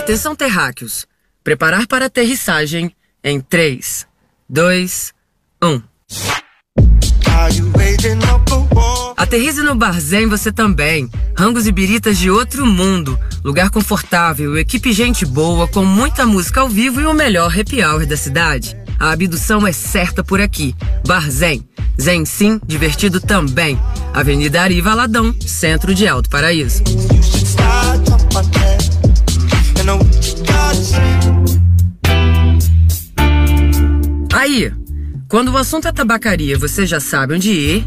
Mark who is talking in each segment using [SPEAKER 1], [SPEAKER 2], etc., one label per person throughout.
[SPEAKER 1] Atenção, terráqueos. Preparar para aterrissagem em 3, 2, 1. Aterrize no Barzém você também. Rangos e biritas de outro mundo. Lugar confortável, equipe gente boa, com muita música ao vivo e o melhor happy hour da cidade. A abdução é certa por aqui. Barzém. Zen sim, divertido também. Avenida Ari Valadão, centro de Alto Paraíso. Aí, quando o assunto é tabacaria, você já sabe onde ir?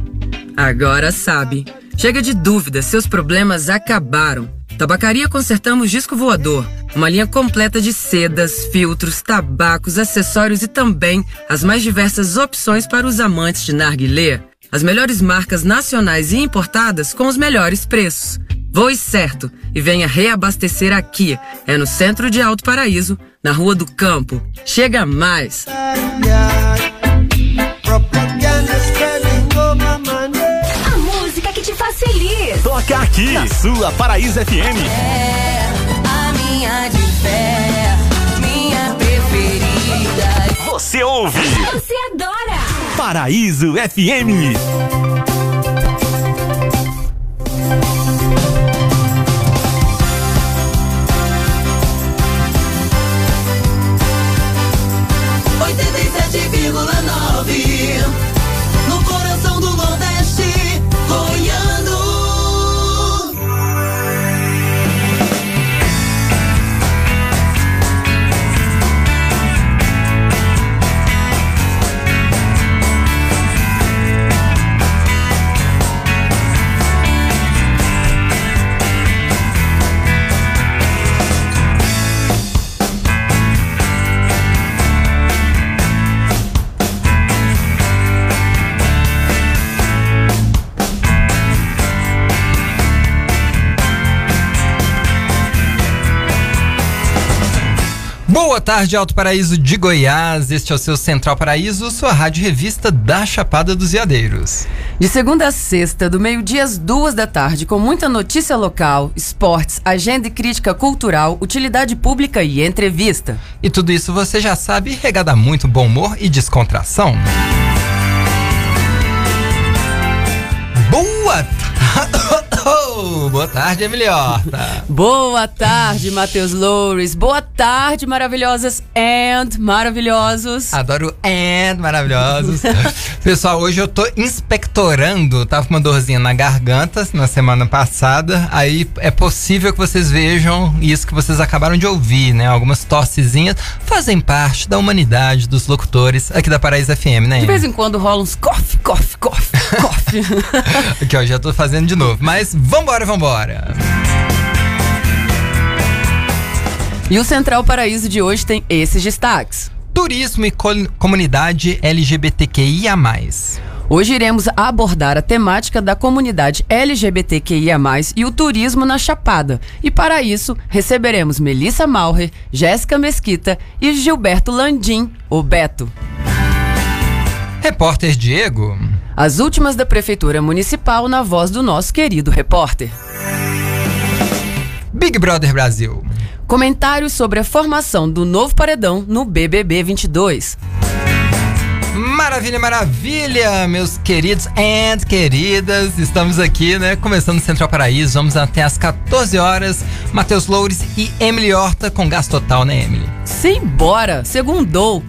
[SPEAKER 1] Agora sabe. Chega de dúvida, seus problemas acabaram. Tabacaria Consertamos Disco Voador. Uma linha completa de sedas, filtros, tabacos, acessórios e também as mais diversas opções para os amantes de narguilé. As melhores marcas nacionais e importadas com os melhores preços. Voe certo e venha reabastecer aqui. É no centro de Alto Paraíso, na Rua do Campo. Chega mais!
[SPEAKER 2] A música que te faz feliz.
[SPEAKER 3] Toca aqui, na sua Paraíso FM.
[SPEAKER 4] É a minha de fé, minha preferida.
[SPEAKER 3] Você ouve.
[SPEAKER 2] Você adora.
[SPEAKER 3] Paraíso FM.
[SPEAKER 5] Tarde, Alto Paraíso de Goiás. Este é o seu Central Paraíso, sua rádio revista da Chapada dos Veadeiros.
[SPEAKER 1] De segunda a sexta, do meio-dia às duas da tarde, com muita notícia local, esportes, agenda e crítica cultural, utilidade pública e entrevista.
[SPEAKER 5] E tudo isso você já sabe, regada muito bom humor e descontração. Boa tarde! Boa tarde, Emiliota.
[SPEAKER 1] Boa tarde, Matheus Loures. Boa tarde, maravilhosas and maravilhosos.
[SPEAKER 5] Adoro and maravilhosos. Pessoal, hoje eu tô inspectorando. Tava com uma dorzinha na garganta na semana passada. Aí é possível que vocês vejam isso que vocês acabaram de ouvir, né? Algumas tossezinhas fazem parte da humanidade dos locutores aqui da Paraíso FM, né?
[SPEAKER 1] De vez em quando rola uns cof, cof, cof, cof.
[SPEAKER 5] aqui, ó, já tô fazendo de novo. Mas vambora, vambora!
[SPEAKER 1] E o Central Paraíso de hoje tem esses destaques:
[SPEAKER 5] Turismo e co comunidade LGBTQIA.
[SPEAKER 1] Hoje iremos abordar a temática da comunidade LGBTQIA, e o turismo na Chapada. E para isso, receberemos Melissa Malher, Jéssica Mesquita e Gilberto Landim, o Beto.
[SPEAKER 5] Repórter Diego.
[SPEAKER 1] As últimas da Prefeitura Municipal na voz do nosso querido repórter.
[SPEAKER 5] Big Brother Brasil.
[SPEAKER 1] Comentários sobre a formação do novo paredão no BBB 22.
[SPEAKER 5] Maravilha, maravilha, meus queridos and queridas. Estamos aqui, né? Começando o Central Paraíso. Vamos até às 14 horas. Matheus Loures e Emily Horta com gás total, né, Emily?
[SPEAKER 1] Simbora! Segundou!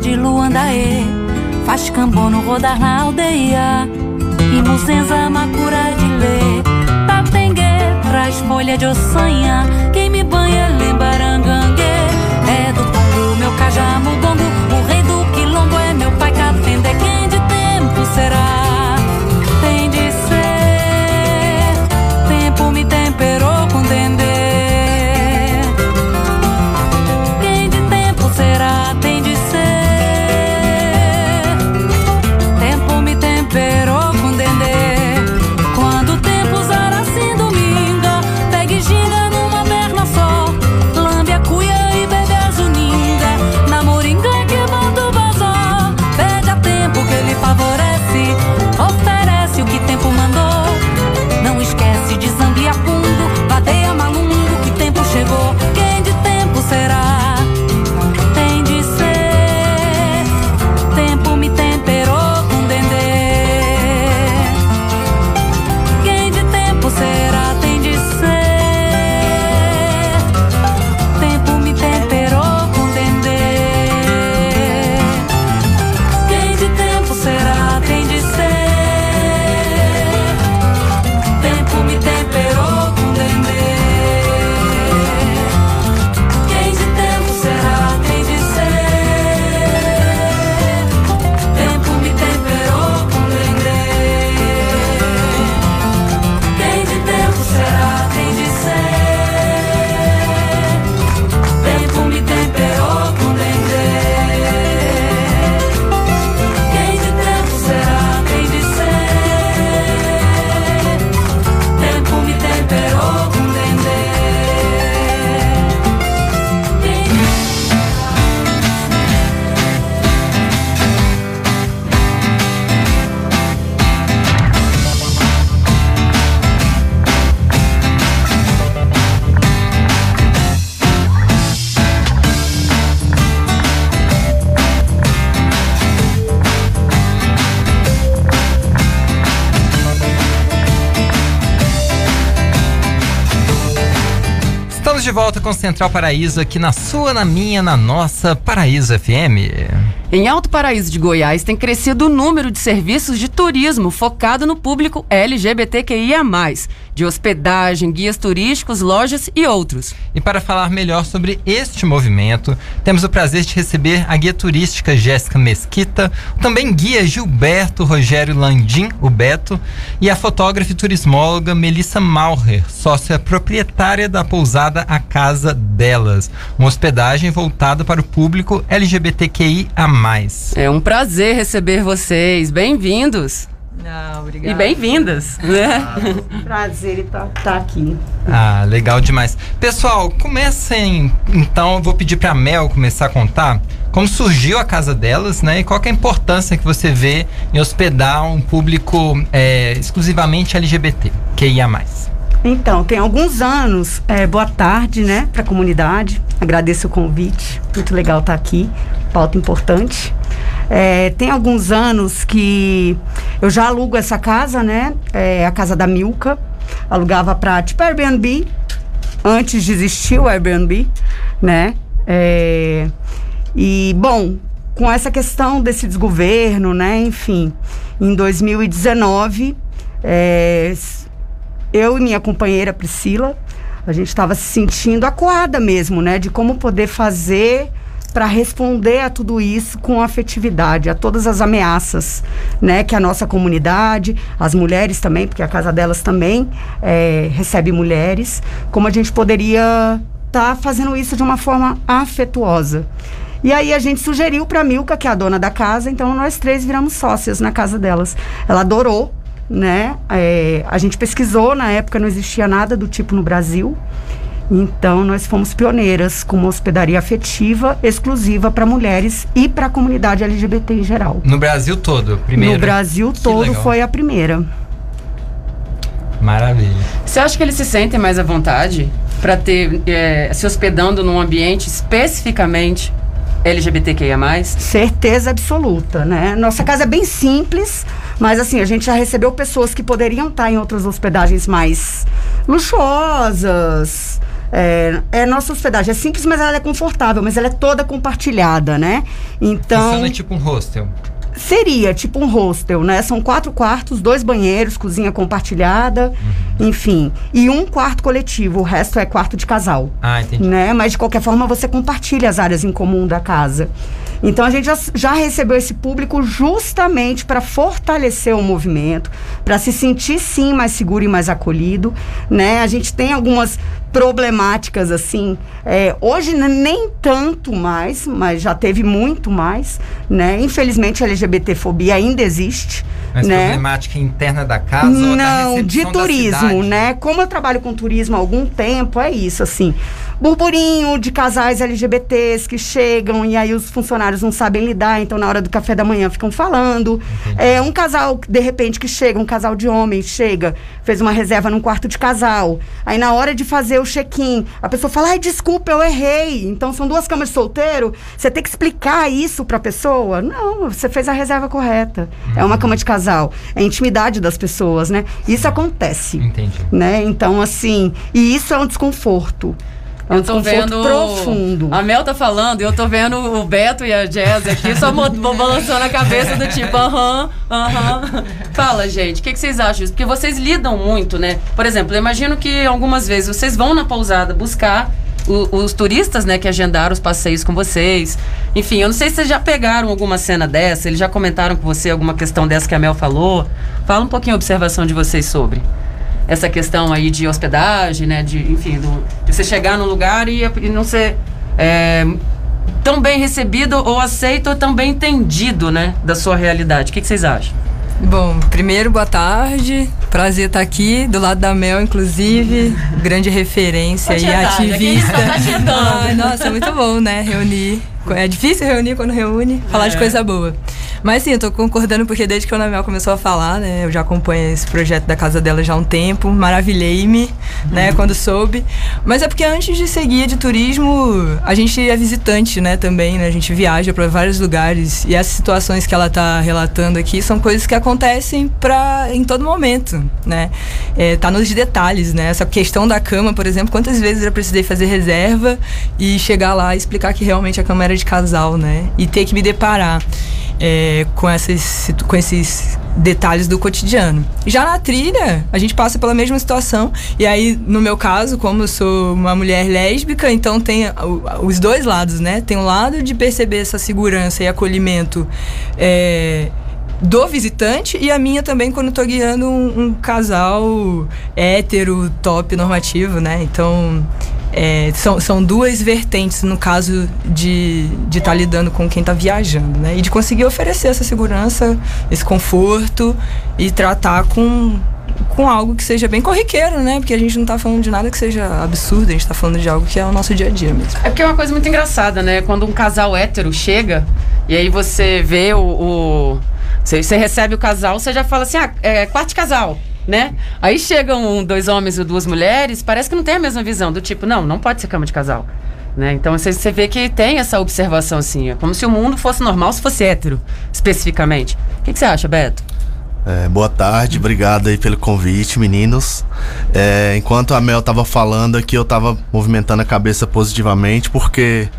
[SPEAKER 6] De Luandaê. Faz cambono rodar na aldeia. E Muzenza macura de lê. Tapengue traz folha de ossanha
[SPEAKER 5] volta com Central Paraíso aqui na sua, na minha, na nossa Paraíso FM.
[SPEAKER 1] Em Alto Paraíso de Goiás tem crescido o número de serviços de turismo focado no público LGBTQIA+, de hospedagem, guias turísticos, lojas e outros.
[SPEAKER 5] E para falar melhor sobre este movimento, temos o prazer de receber a guia turística Jéssica Mesquita, também guia Gilberto Rogério Landim, o Beto, e a fotógrafa e turismóloga Melissa Maurer, sócia proprietária da pousada A Casa Delas, uma hospedagem voltada para o público LGBTQIA+.
[SPEAKER 1] É um prazer receber vocês. Bem-vindos.
[SPEAKER 7] Não, obrigada.
[SPEAKER 1] E bem-vindas. Né?
[SPEAKER 7] Prazer estar tá aqui.
[SPEAKER 5] Ah, legal demais. Pessoal, comecem. Então, eu vou pedir para Mel começar a contar como surgiu a casa delas, né? E qual que é a importância que você vê em hospedar um público é, exclusivamente LGBT, que ia mais.
[SPEAKER 7] Então, tem alguns anos. é, boa tarde, né, para a comunidade. Agradeço o convite. Muito legal estar aqui. Pauta importante. É, tem alguns anos que eu já alugo essa casa, né? É a casa da Milka. alugava para tipo Airbnb, antes de existir o Airbnb, né? É, e, bom, com essa questão desse desgoverno, né? Enfim, em 2019, é, eu e minha companheira Priscila, a gente estava se sentindo acuada mesmo, né? De como poder fazer para responder a tudo isso com afetividade, a todas as ameaças, né? Que a nossa comunidade, as mulheres também, porque a casa delas também é, recebe mulheres, como a gente poderia estar fazendo isso de uma forma afetuosa. E aí a gente sugeriu para Milka, que é a dona da casa, então nós três viramos sócias na casa delas. Ela adorou, né? É, a gente pesquisou, na época não existia nada do tipo no Brasil. Então nós fomos pioneiras com uma hospedaria afetiva exclusiva para mulheres e para a comunidade LGBT em geral.
[SPEAKER 5] No Brasil todo, primeiro.
[SPEAKER 7] No Brasil
[SPEAKER 5] Que
[SPEAKER 7] todo
[SPEAKER 5] legal.
[SPEAKER 7] foi a primeira.
[SPEAKER 5] Maravilha.
[SPEAKER 1] Você acha que eles se sentem mais à vontade para ter é, se hospedando num ambiente especificamente LGBTQIA+.
[SPEAKER 7] Certeza absoluta, né? Nossa casa é bem simples, mas assim, a gente já recebeu pessoas que poderiam estar em outras hospedagens mais luxuosas. É, é, nossa hospedagem é simples, mas ela é confortável, mas ela é toda compartilhada, né? Então.
[SPEAKER 5] Funciona tipo um hostel.
[SPEAKER 7] Seria tipo um hostel, né? São quatro quartos, dois banheiros, cozinha compartilhada, enfim. E um quarto coletivo, o resto é quarto de casal
[SPEAKER 5] Ah, entendi.
[SPEAKER 7] né? Mas de qualquer forma você compartilha as áreas em comum da casa. Então a gente já, já recebeu esse público justamente para fortalecer o movimento, para se sentir sim mais seguro e mais acolhido, né? A gente tem algumas problemáticas assim. é, hoje nem tanto mais, mas já teve muito mais, né? Infelizmente a LGBTfobia ainda existe,
[SPEAKER 5] Mas
[SPEAKER 7] né?
[SPEAKER 5] problemática interna da casa ou da
[SPEAKER 7] Não, de turismo, né? Como eu trabalho com turismo há algum tempo, é isso, assim. Burburinho de casais LGBTs que chegam e aí os funcionários não sabem lidar, então na hora do café da manhã ficam falando. É um casal, de repente, que chega, um casal de homens chega, fez uma reserva num quarto de casal. Aí na hora de fazer o check-in, a pessoa fala: ai, desculpa, eu errei. Então são duas camas de solteiro, você tem que explicar isso pra pessoa? Não, você fez a reserva correta. É uma cama de casal. É a intimidade das pessoas, né? Isso acontece.
[SPEAKER 5] Entendi.
[SPEAKER 7] Né? Então, assim, e isso é um desconforto. É um
[SPEAKER 1] Eu tô vendo.
[SPEAKER 7] profundo.
[SPEAKER 1] A Mel tá falando e eu tô vendo o Beto e a Jazz aqui só balançando a cabeça do tipo, aham, aham. Fala, gente, o que, que vocês acham disso? Porque vocês lidam muito, né? Por exemplo, eu imagino que algumas vezes vocês vão na pousada buscar o- os turistas, né, que agendaram os passeios com vocês. Enfim, eu não sei se vocês já pegaram alguma cena dessa, eles já comentaram com você alguma questão dessa que a Mel falou. Fala um pouquinho a observação de vocês sobre essa questão aí de hospedagem, né? De, enfim, do- de você chegar num lugar e, e não ser é, tão bem recebido ou aceito ou tão bem entendido, né? Da sua realidade. O que, que vocês acham?
[SPEAKER 8] Bom, primeiro, boa tarde. Prazer estar aqui, do lado da Mel, inclusive. Grande referência e ativista.
[SPEAKER 1] tá.
[SPEAKER 8] Ai, nossa, é muito bom, né? Reunir. É difícil reunir quando reúne, falar de
[SPEAKER 1] É.
[SPEAKER 8] coisa boa. Mas sim, eu tô concordando porque desde que a Ana Mel começou a falar, né? Eu já acompanho esse projeto da casa dela já há um tempo. Maravilhei-me, né? Quando soube. Mas é porque antes de ser guia de turismo, a gente é visitante, né? Também, né? A gente viaja para vários lugares. E essas situações que ela tá relatando aqui são coisas que acontecem pra, em todo momento, né? É, tá nos detalhes, né? Essa questão da cama, por exemplo, quantas vezes eu precisei fazer reserva e chegar lá e explicar que realmente a cama era de casal, né? E ter que me deparar é, com, essas, com esses detalhes do cotidiano. Já na trilha, a gente passa pela mesma situação. E aí, no meu caso, como eu sou uma mulher lésbica, então tem os dois lados, né? Tem o lado de perceber essa segurança e acolhimento. é, do visitante e a minha também quando tô guiando um, um casal hétero, top, normativo, né? Então, é, são, são duas vertentes no caso de estar tá lidando com quem tá viajando, né? E de conseguir oferecer essa segurança, esse conforto e tratar com, com algo que seja bem corriqueiro, né? Porque a gente não tá falando de nada que seja absurdo, a gente tá falando de algo que é o nosso dia a dia mesmo.
[SPEAKER 1] É porque é uma coisa muito engraçada, né? Quando um casal hétero chega e aí você vê o. o- você, você recebe o casal, você já fala assim: ah, é quarto casal. Né? Aí chegam dois homens e duas mulheres, parece que não tem a mesma visão, do tipo, não, não pode ser cama de casal. Né? Então você, você vê que tem essa observação assim, é como se o mundo fosse normal se fosse hétero, especificamente. O que, que você acha, Beto?
[SPEAKER 9] É, boa tarde, obrigado aí pelo convite, meninos. É, enquanto a Mel tava falando aqui, eu tava movimentando a cabeça positivamente, porque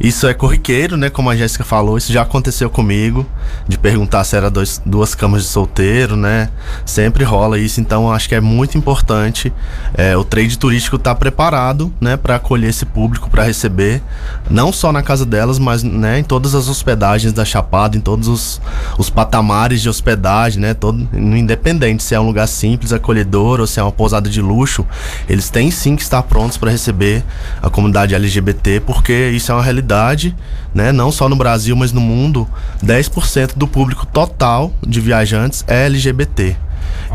[SPEAKER 9] isso é corriqueiro, né? Como a Jéssica falou, isso já aconteceu comigo, de perguntar se era dois, duas camas de solteiro, né? Sempre rola isso, então acho que é muito importante é, o trade turístico estar preparado, né? Para acolher esse público, para receber, não só na casa delas, mas né, em todas as hospedagens da Chapada, em todos os, os patamares de hospedagem, né? Todo, independente se é um lugar simples, acolhedor ou se é uma pousada de luxo, eles têm sim que estar prontos para receber a comunidade LGBT, porque isso é uma realidade, né? Não só no Brasil, mas no mundo, 10% do público total de viajantes é LGBT.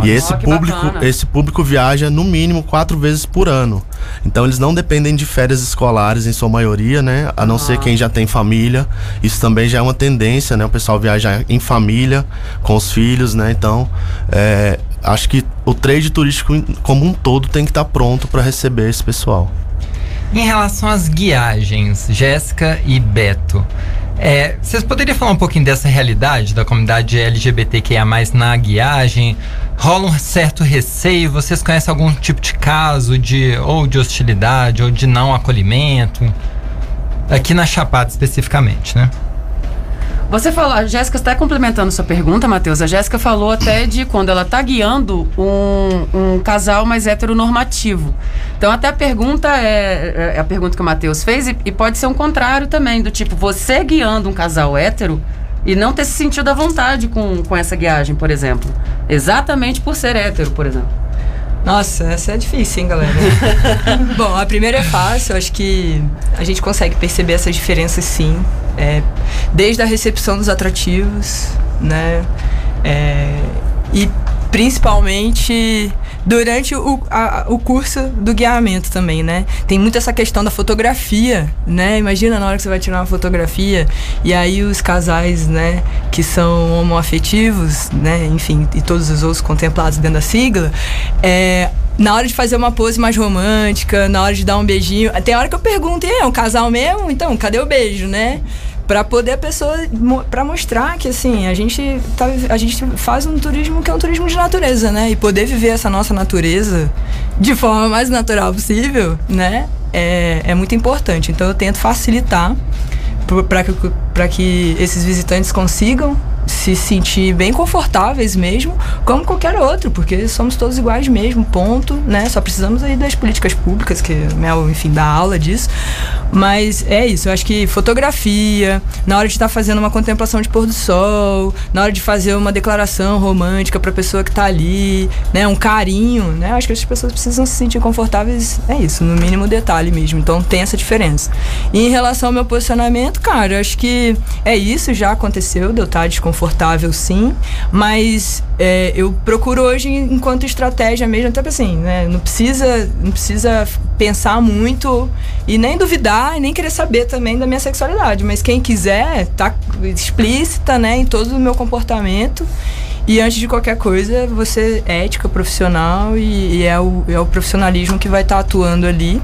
[SPEAKER 9] E esse público,
[SPEAKER 1] bacana.
[SPEAKER 9] esse público viaja no mínimo quatro vezes por ano. Então eles não dependem de férias escolares em sua maioria, né? A não ser quem já tem família. Isso também já é uma tendência, né? O pessoal viajar em família, com os filhos, né? Então, é, acho que o trade turístico como um todo tem que estar pronto para receber esse pessoal.
[SPEAKER 5] Em relação às guiagens, Jéssica e Beto, é, vocês poderiam falar um pouquinho dessa realidade da comunidade LGBTQIA+, na guiagem? Rola um certo receio? Vocês conhecem algum tipo de caso de ou de hostilidade ou de não acolhimento? Aqui na Chapada especificamente, né?
[SPEAKER 1] Você falou, a Jéssica está complementando sua pergunta, Matheus. A Jéssica falou até de quando ela está guiando um, um casal mais heteronormativo. Então, até a pergunta é, é a pergunta que o Matheus fez, e, e pode ser um contrário também, do tipo, você guiando um casal hétero e não ter se sentido à vontade com, com essa guiagem, por exemplo. Exatamente por ser hétero, por exemplo.
[SPEAKER 8] Nossa, essa é difícil, hein, galera? Bom, a primeira é fácil, acho que a gente consegue perceber essas diferenças sim. É, desde a recepção dos atrativos, né? É, e principalmente durante o, a- o curso do guiamento também, né? Tem muito essa questão da fotografia, né? Imagina na hora que você vai tirar uma fotografia e aí os casais, né, que são homoafetivos, né, enfim, e todos os outros contemplados dentro da sigla, é, na hora de fazer uma pose mais romântica, na hora de dar um beijinho, tem hora que eu pergunto, "E aí, é um casal mesmo? Então, cadê o beijo, né? Pra poder a pessoa, pra mostrar que assim, a gente, tá, a gente faz um turismo que é um turismo de natureza, né? E poder viver essa nossa natureza de forma mais natural possível, né? É, é muito importante. Então eu tento facilitar para que, pra que esses visitantes consigam se sentir bem confortáveis mesmo, como qualquer outro, porque somos todos iguais mesmo, ponto, né? Só precisamos aí das políticas públicas, que Mel, enfim, dá aula disso. Mas é isso, eu acho que fotografia, na hora de estar fazendo uma contemplação de pôr do sol, na hora de fazer uma declaração romântica para a pessoa que tá ali, né? Um carinho, né? Eu acho que as pessoas precisam se sentir confortáveis, é isso, no mínimo detalhe mesmo. Então tem essa diferença. E em relação ao meu posicionamento, cara, eu acho que é isso, já aconteceu, de eu estar desconfortável sim, mas é, eu procuro hoje enquanto estratégia mesmo, até assim, né? Não precisa, não precisa pensar muito e nem duvidar e nem querer saber também da minha sexualidade, mas quem quiser, tá explícita, né, em todo o meu comportamento. E antes de qualquer coisa, você é ética profissional e, e é, o, é o profissionalismo que vai estar atuando ali.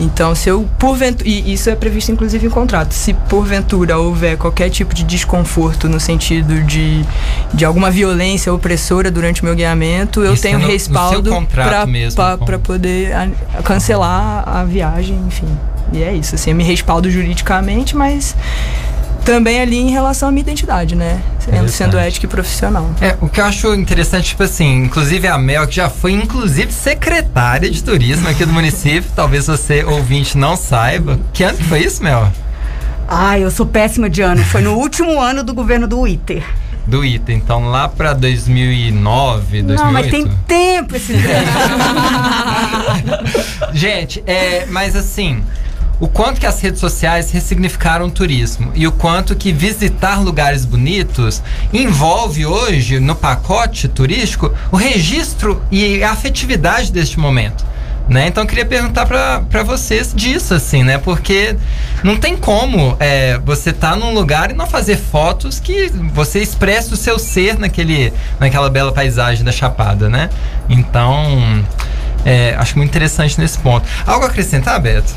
[SPEAKER 8] Então, se eu, porventura, e isso é previsto inclusive em contrato, se porventura houver qualquer tipo de desconforto no sentido de, de alguma violência opressora durante o meu guiamento, eu
[SPEAKER 5] Isso
[SPEAKER 8] tenho
[SPEAKER 5] é no-
[SPEAKER 8] respaldo para poder a- cancelar a viagem, enfim. E é isso, assim, eu me respaldo juridicamente, mas também ali em relação à minha identidade, né? Sendo, sendo
[SPEAKER 5] Interessante.
[SPEAKER 8] ética e profissional.
[SPEAKER 5] É, o que eu acho interessante, tipo assim, inclusive a Mel, que já foi, inclusive, secretária de turismo aqui do município, talvez você, ouvinte, não saiba. Que ano que foi isso, Mel?
[SPEAKER 7] Ai, eu sou péssima de ano. Foi no último ano do governo do Iter.
[SPEAKER 5] Do ITA, então lá pra 2009, 2008.
[SPEAKER 7] Não, mas tem tempo esse
[SPEAKER 5] Gente, é, mas assim, o quanto que as redes sociais ressignificaram o turismo e o quanto que visitar lugares bonitos envolve hoje no pacote turístico o registro e a afetividade deste momento. Né? Então eu queria perguntar pra vocês disso, assim, né? Porque não tem como é, você estar num lugar e não fazer fotos que você expressa o seu ser naquele, naquela bela paisagem da Chapada, né? Então, É, acho muito interessante nesse ponto. Algo a acrescentar, Beto?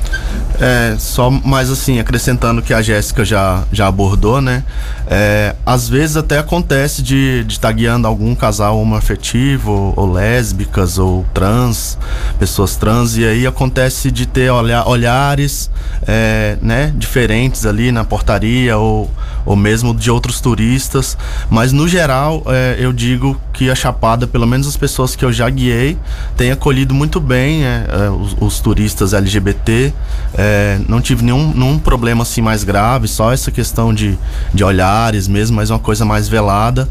[SPEAKER 9] É, só mais assim, acrescentando que a Jéssica já, já abordou, né? É, às vezes até acontece de estar tá guiando algum casal homoafetivo, ou, lésbicas, ou trans, pessoas trans, e aí acontece de ter olha, olhares é, né, diferentes ali na portaria, ou, ou mesmo de outros turistas. Mas no geral, é, eu digo que a Chapada, pelo menos as pessoas que eu já guiei, tem acolhido muito bem é, é, os, os, turistas LGBT. É, não tive nenhum, nenhum problema assim mais grave, só essa questão de, de olhares mesmo, mas uma coisa mais velada.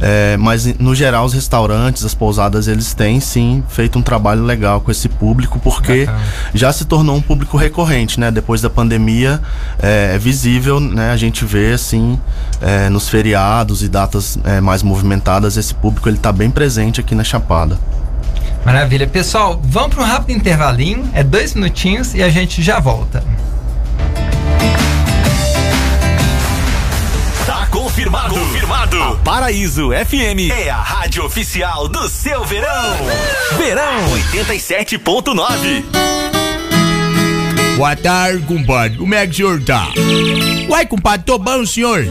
[SPEAKER 9] É, mas no geral, os restaurantes, as pousadas, eles têm sim feito um trabalho legal com esse público, porque Bacana. já se tornou um público recorrente, né? Depois da pandemia, é, é visível, né? A gente vê assim nos feriados e datas mais movimentadas, esse público ele está bem presente aqui na Chapada.
[SPEAKER 5] Maravilha. Pessoal, vamos para um rápido intervalinho, é dois minutinhos e a gente já volta.
[SPEAKER 3] Tá confirmado. Confirmado. A Paraíso FM é a rádio oficial do seu verão. Verão 87.9.
[SPEAKER 10] Boa tarde, compadre. Como é que o senhor tá? Uai, compadre, tô bom, senhor?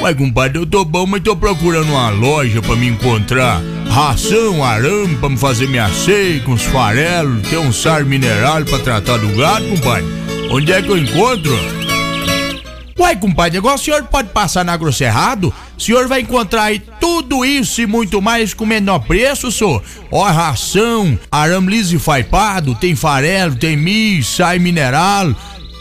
[SPEAKER 10] Uai, compadre, eu tô bom, mas tô procurando uma loja pra me encontrar ração, arame pra me fazer minha com os farelos, tem um sar mineral pra tratar do gato, compadre. Onde é que eu encontro? Uai, compadre, agora o senhor pode passar na Grosserrado? O senhor vai encontrar aí tudo isso e muito mais com menor preço, senhor. Ó, ração, arame liso e faipado, tem farelo, tem milho, sai mineral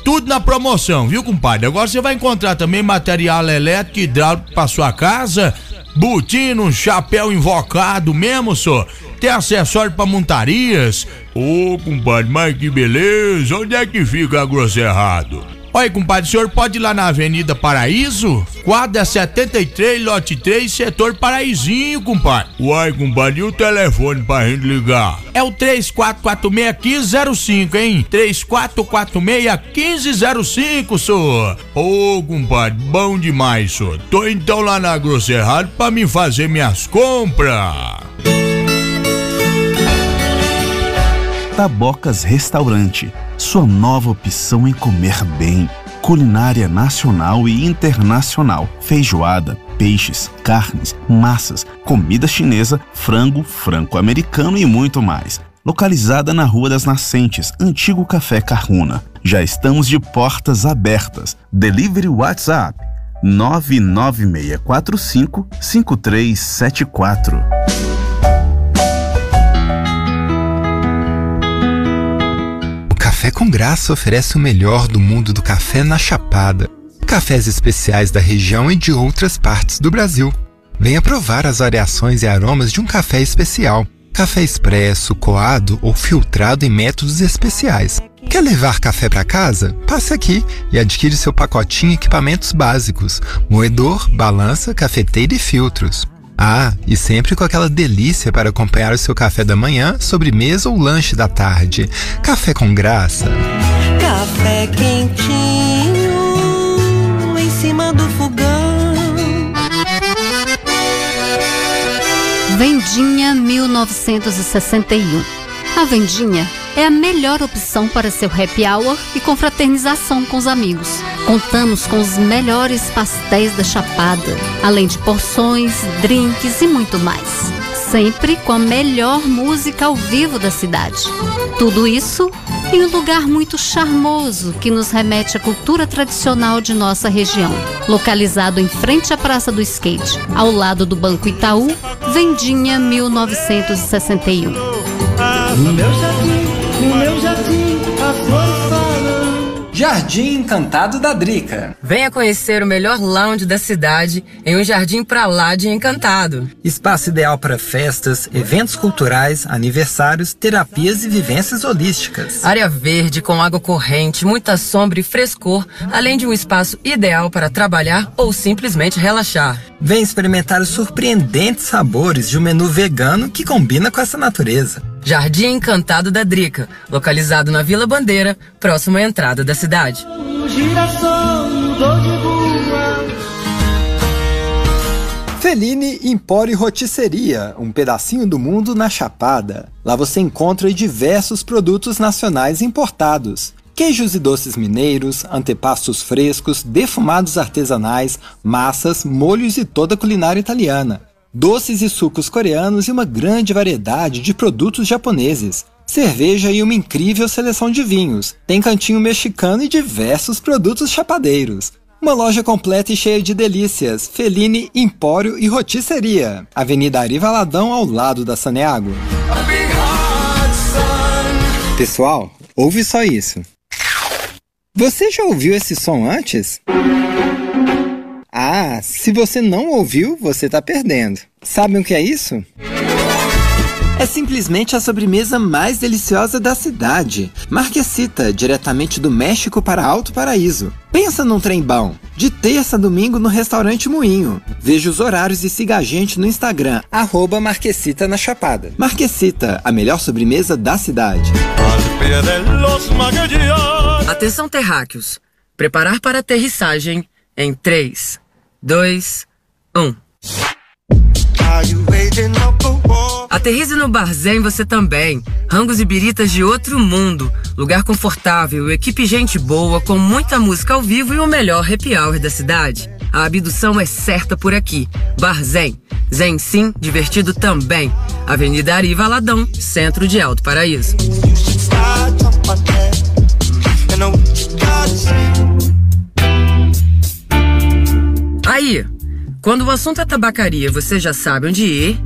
[SPEAKER 10] tudo na promoção, viu, compadre? Agora você vai encontrar também material elétrico e hidráulico pra sua casa, botino, chapéu invocado mesmo, só. Tem acessório pra montarias. Ô, oh, compadre, mas que beleza! Onde é que fica a Grosserrado? Olha, compadre, o senhor pode ir lá na Avenida Paraíso? Quadra 73, lote 3, setor Paraízinho, compadre. Uai, compadre, e o telefone pra gente ligar? É o 3446-1505, hein? 3446-1505, senhor. Ô, compadre, bom demais, senhor. Tô então lá na Grosserrado pra me fazer minhas compras.
[SPEAKER 11] Tabocas Restaurante sua nova opção em comer bem. Culinária nacional e internacional, feijoada, peixes, carnes, massas, comida chinesa, frango, franco-americano e muito mais. Localizada na Rua das Nascentes, antigo Café Carruna. Já estamos de portas abertas. Delivery WhatsApp 99645 5374.
[SPEAKER 12] Café com Graça oferece o melhor do mundo do café na Chapada. Cafés especiais da região e de outras partes do Brasil. Venha provar as variações e aromas de um café especial. Café expresso, coado ou filtrado em métodos especiais. Quer levar café para casa? Passe aqui e adquire seu pacotinho equipamentos básicos: moedor, balança, cafeteira e filtros. Ah, e sempre com aquela delícia para acompanhar o seu café da manhã, sobremesa ou lanche da tarde. Café com graça.
[SPEAKER 13] Café quentinho em cima do fogão.
[SPEAKER 14] Vendinha 1961. A Vendinha é a melhor opção para seu happy hour e confraternização com os amigos. Contamos com os melhores pastéis da Chapada, além de porções, drinks e muito mais. Sempre com a melhor música ao vivo da cidade. Tudo isso em um lugar muito charmoso que nos remete à cultura tradicional de nossa região. Localizado em frente à Praça do Skate, ao lado do Banco Itaú, Vendinha 1961.
[SPEAKER 15] No meu jardim,
[SPEAKER 16] Encantado da Drica.
[SPEAKER 17] Venha conhecer o melhor lounge da cidade em um jardim pra lá de encantado.
[SPEAKER 16] Espaço ideal para festas, eventos culturais, aniversários, terapias e vivências holísticas.
[SPEAKER 17] Área verde com água corrente, muita sombra e frescor, além de um espaço ideal para trabalhar ou simplesmente relaxar.
[SPEAKER 16] Vem experimentar os surpreendentes sabores de um menu vegano que combina com essa natureza.
[SPEAKER 17] Jardim Encantado da Drica, localizado na Vila Bandeira, próximo à entrada da cidade.
[SPEAKER 12] Feline Empório e Rotisseria, um pedacinho do mundo na Chapada. Lá você encontra diversos produtos nacionais importados. Queijos e doces mineiros, antepastos frescos, defumados artesanais, massas, molhos e toda a culinária italiana. Doces e sucos coreanos e uma grande variedade de produtos japoneses. Cerveja e uma incrível seleção de vinhos. Tem cantinho mexicano e diversos produtos chapadeiros. Uma loja completa e cheia de delícias. Feline, Empório e Rotisseria. Avenida Ari Valadão, ao lado da Saneago. Pessoal, ouve só isso. Você já ouviu esse som antes? Ah, se você não ouviu, você tá perdendo. Sabem o que é isso? É simplesmente a sobremesa mais deliciosa da cidade. Marquesita, diretamente do México para Alto Paraíso. Pensa num trem bom. De terça a domingo no restaurante Moinho. Veja os horários e siga a gente no Instagram, arroba Marquesita na Chapada. Marquesita, a melhor sobremesa da cidade.
[SPEAKER 17] Atenção, terráqueos. Preparar para aterrissagem em 3, 2, 1. Aterrize no Barzém você também. Rangos e biritas de outro mundo. Lugar confortável, equipe gente boa, com muita música ao vivo e o melhor happy hour da cidade. A abdução é certa por aqui. Barzém. Zen sim, divertido também. Avenida Ari Valadão, centro de Alto Paraíso. Aí, quando o assunto é tabacaria, você já sabe onde ir?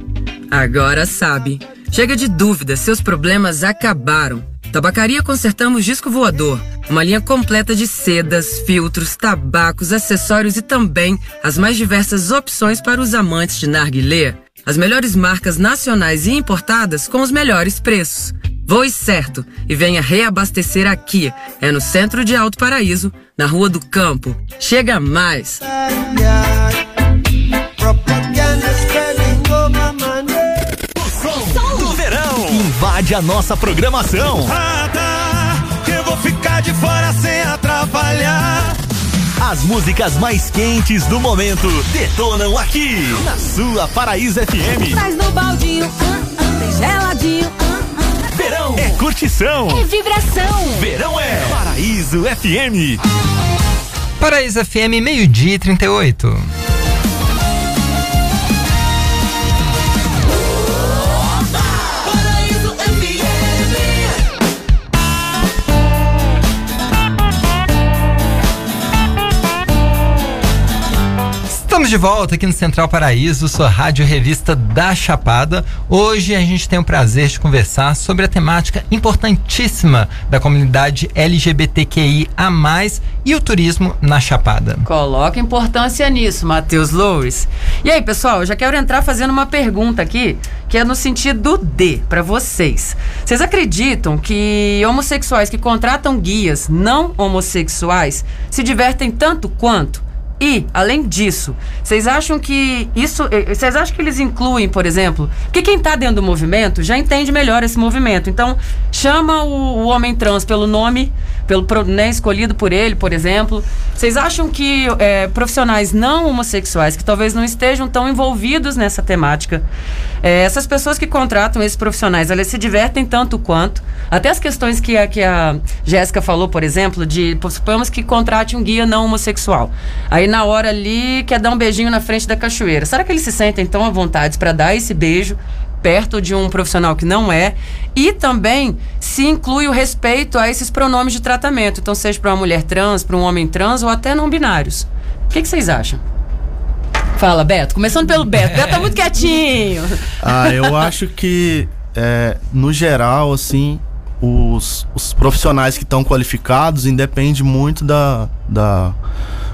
[SPEAKER 17] Agora sabe. Chega de dúvida, seus problemas acabaram. Tabacaria Consertamos Disco Voador. Uma linha completa de sedas, filtros, tabacos, acessórios e também as mais diversas opções para os amantes de narguilé. As melhores marcas nacionais e importadas com os melhores preços. Voe certo e venha reabastecer aqui. É no centro de Alto Paraíso, na Rua do Campo. Chega mais!
[SPEAKER 3] do verão invade a nossa programação.
[SPEAKER 15] Eu vou ficar de fora sem atrapalhar.
[SPEAKER 3] As músicas mais quentes do momento detonam aqui na sua Paraíso FM.
[SPEAKER 2] Traz no baldinho, ah, ah, tem geladinho,
[SPEAKER 3] Verão é curtição.
[SPEAKER 2] é vibração.
[SPEAKER 3] Verão é Paraíso FM.
[SPEAKER 5] Paraíso FM, meio-dia e 38. Estamos de volta aqui no Central Paraíso, sua rádio revista da Chapada. Hoje a gente tem o prazer de conversar sobre a temática importantíssima da comunidade LGBTQI a mais e o turismo na Chapada.
[SPEAKER 1] Coloca importância nisso, Matheus Loures. E aí, pessoal, eu já quero entrar fazendo uma pergunta aqui, que é no sentido de, para vocês. Vocês acreditam que homossexuais que contratam guias não homossexuais se divertem tanto quanto? E, além disso, vocês acham que isso. eh, Vocês acham que eles incluem, por exemplo? Porque quem está dentro do movimento já entende melhor esse movimento. Então, chama o, o homem trans pelo nome, pelo né, escolhido por ele, por exemplo. Vocês acham que eh, profissionais não homossexuais, que talvez não estejam tão envolvidos nessa temática, eh, essas pessoas que contratam esses profissionais, elas se divertem tanto quanto. Até as questões que a, que a Jéssica falou, por exemplo, de suponhamos que contrate um guia não homossexual. Aí na hora ali quer dar um beijinho na frente da cachoeira. Será que eles se sentem tão à vontade para dar esse beijo perto de um profissional que não é? E também se inclui o respeito a esses pronomes de tratamento. Então, seja para uma mulher trans, para um homem trans ou até não binários. O que, que vocês acham? Fala, Beto. Começando pelo Beto. Beto tá muito quietinho.
[SPEAKER 9] Ah, eu acho que, é, no geral, assim, os, os profissionais que estão qualificados independe muito da, da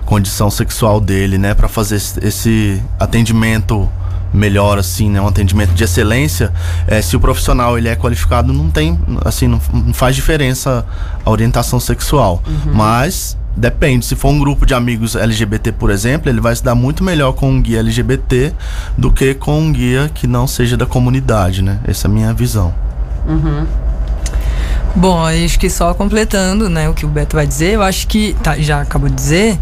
[SPEAKER 9] condição sexual dele, né? Pra fazer esse atendimento melhor, assim, né? Um atendimento de excelência. É, se o profissional ele é qualificado, não tem, assim, não, não faz diferença a orientação sexual. Mas Depende, se for um grupo de amigos LGBT, por exemplo, ele vai se dar muito melhor com um guia LGBT do que com um guia que não seja da comunidade, né? Essa é a minha visão.
[SPEAKER 8] Bom, acho que só completando, né, o que o Beto vai dizer, eu acho que, tá, já acabou de dizer,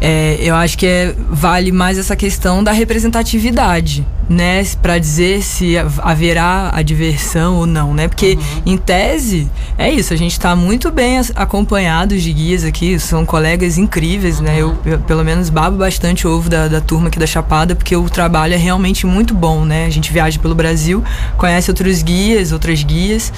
[SPEAKER 8] é, eu acho que é, vale mais essa questão da representatividade, né? Para dizer se haverá a diversão ou não, né? Porque, uhum. em tese, é isso. A gente está muito bem acompanhado de guias aqui. São colegas incríveis, uhum. né? Eu, eu, pelo menos, babo bastante ovo da, da turma aqui da Chapada, porque o trabalho é realmente muito bom, né? A gente viaja pelo Brasil, conhece outros guias, outras guias.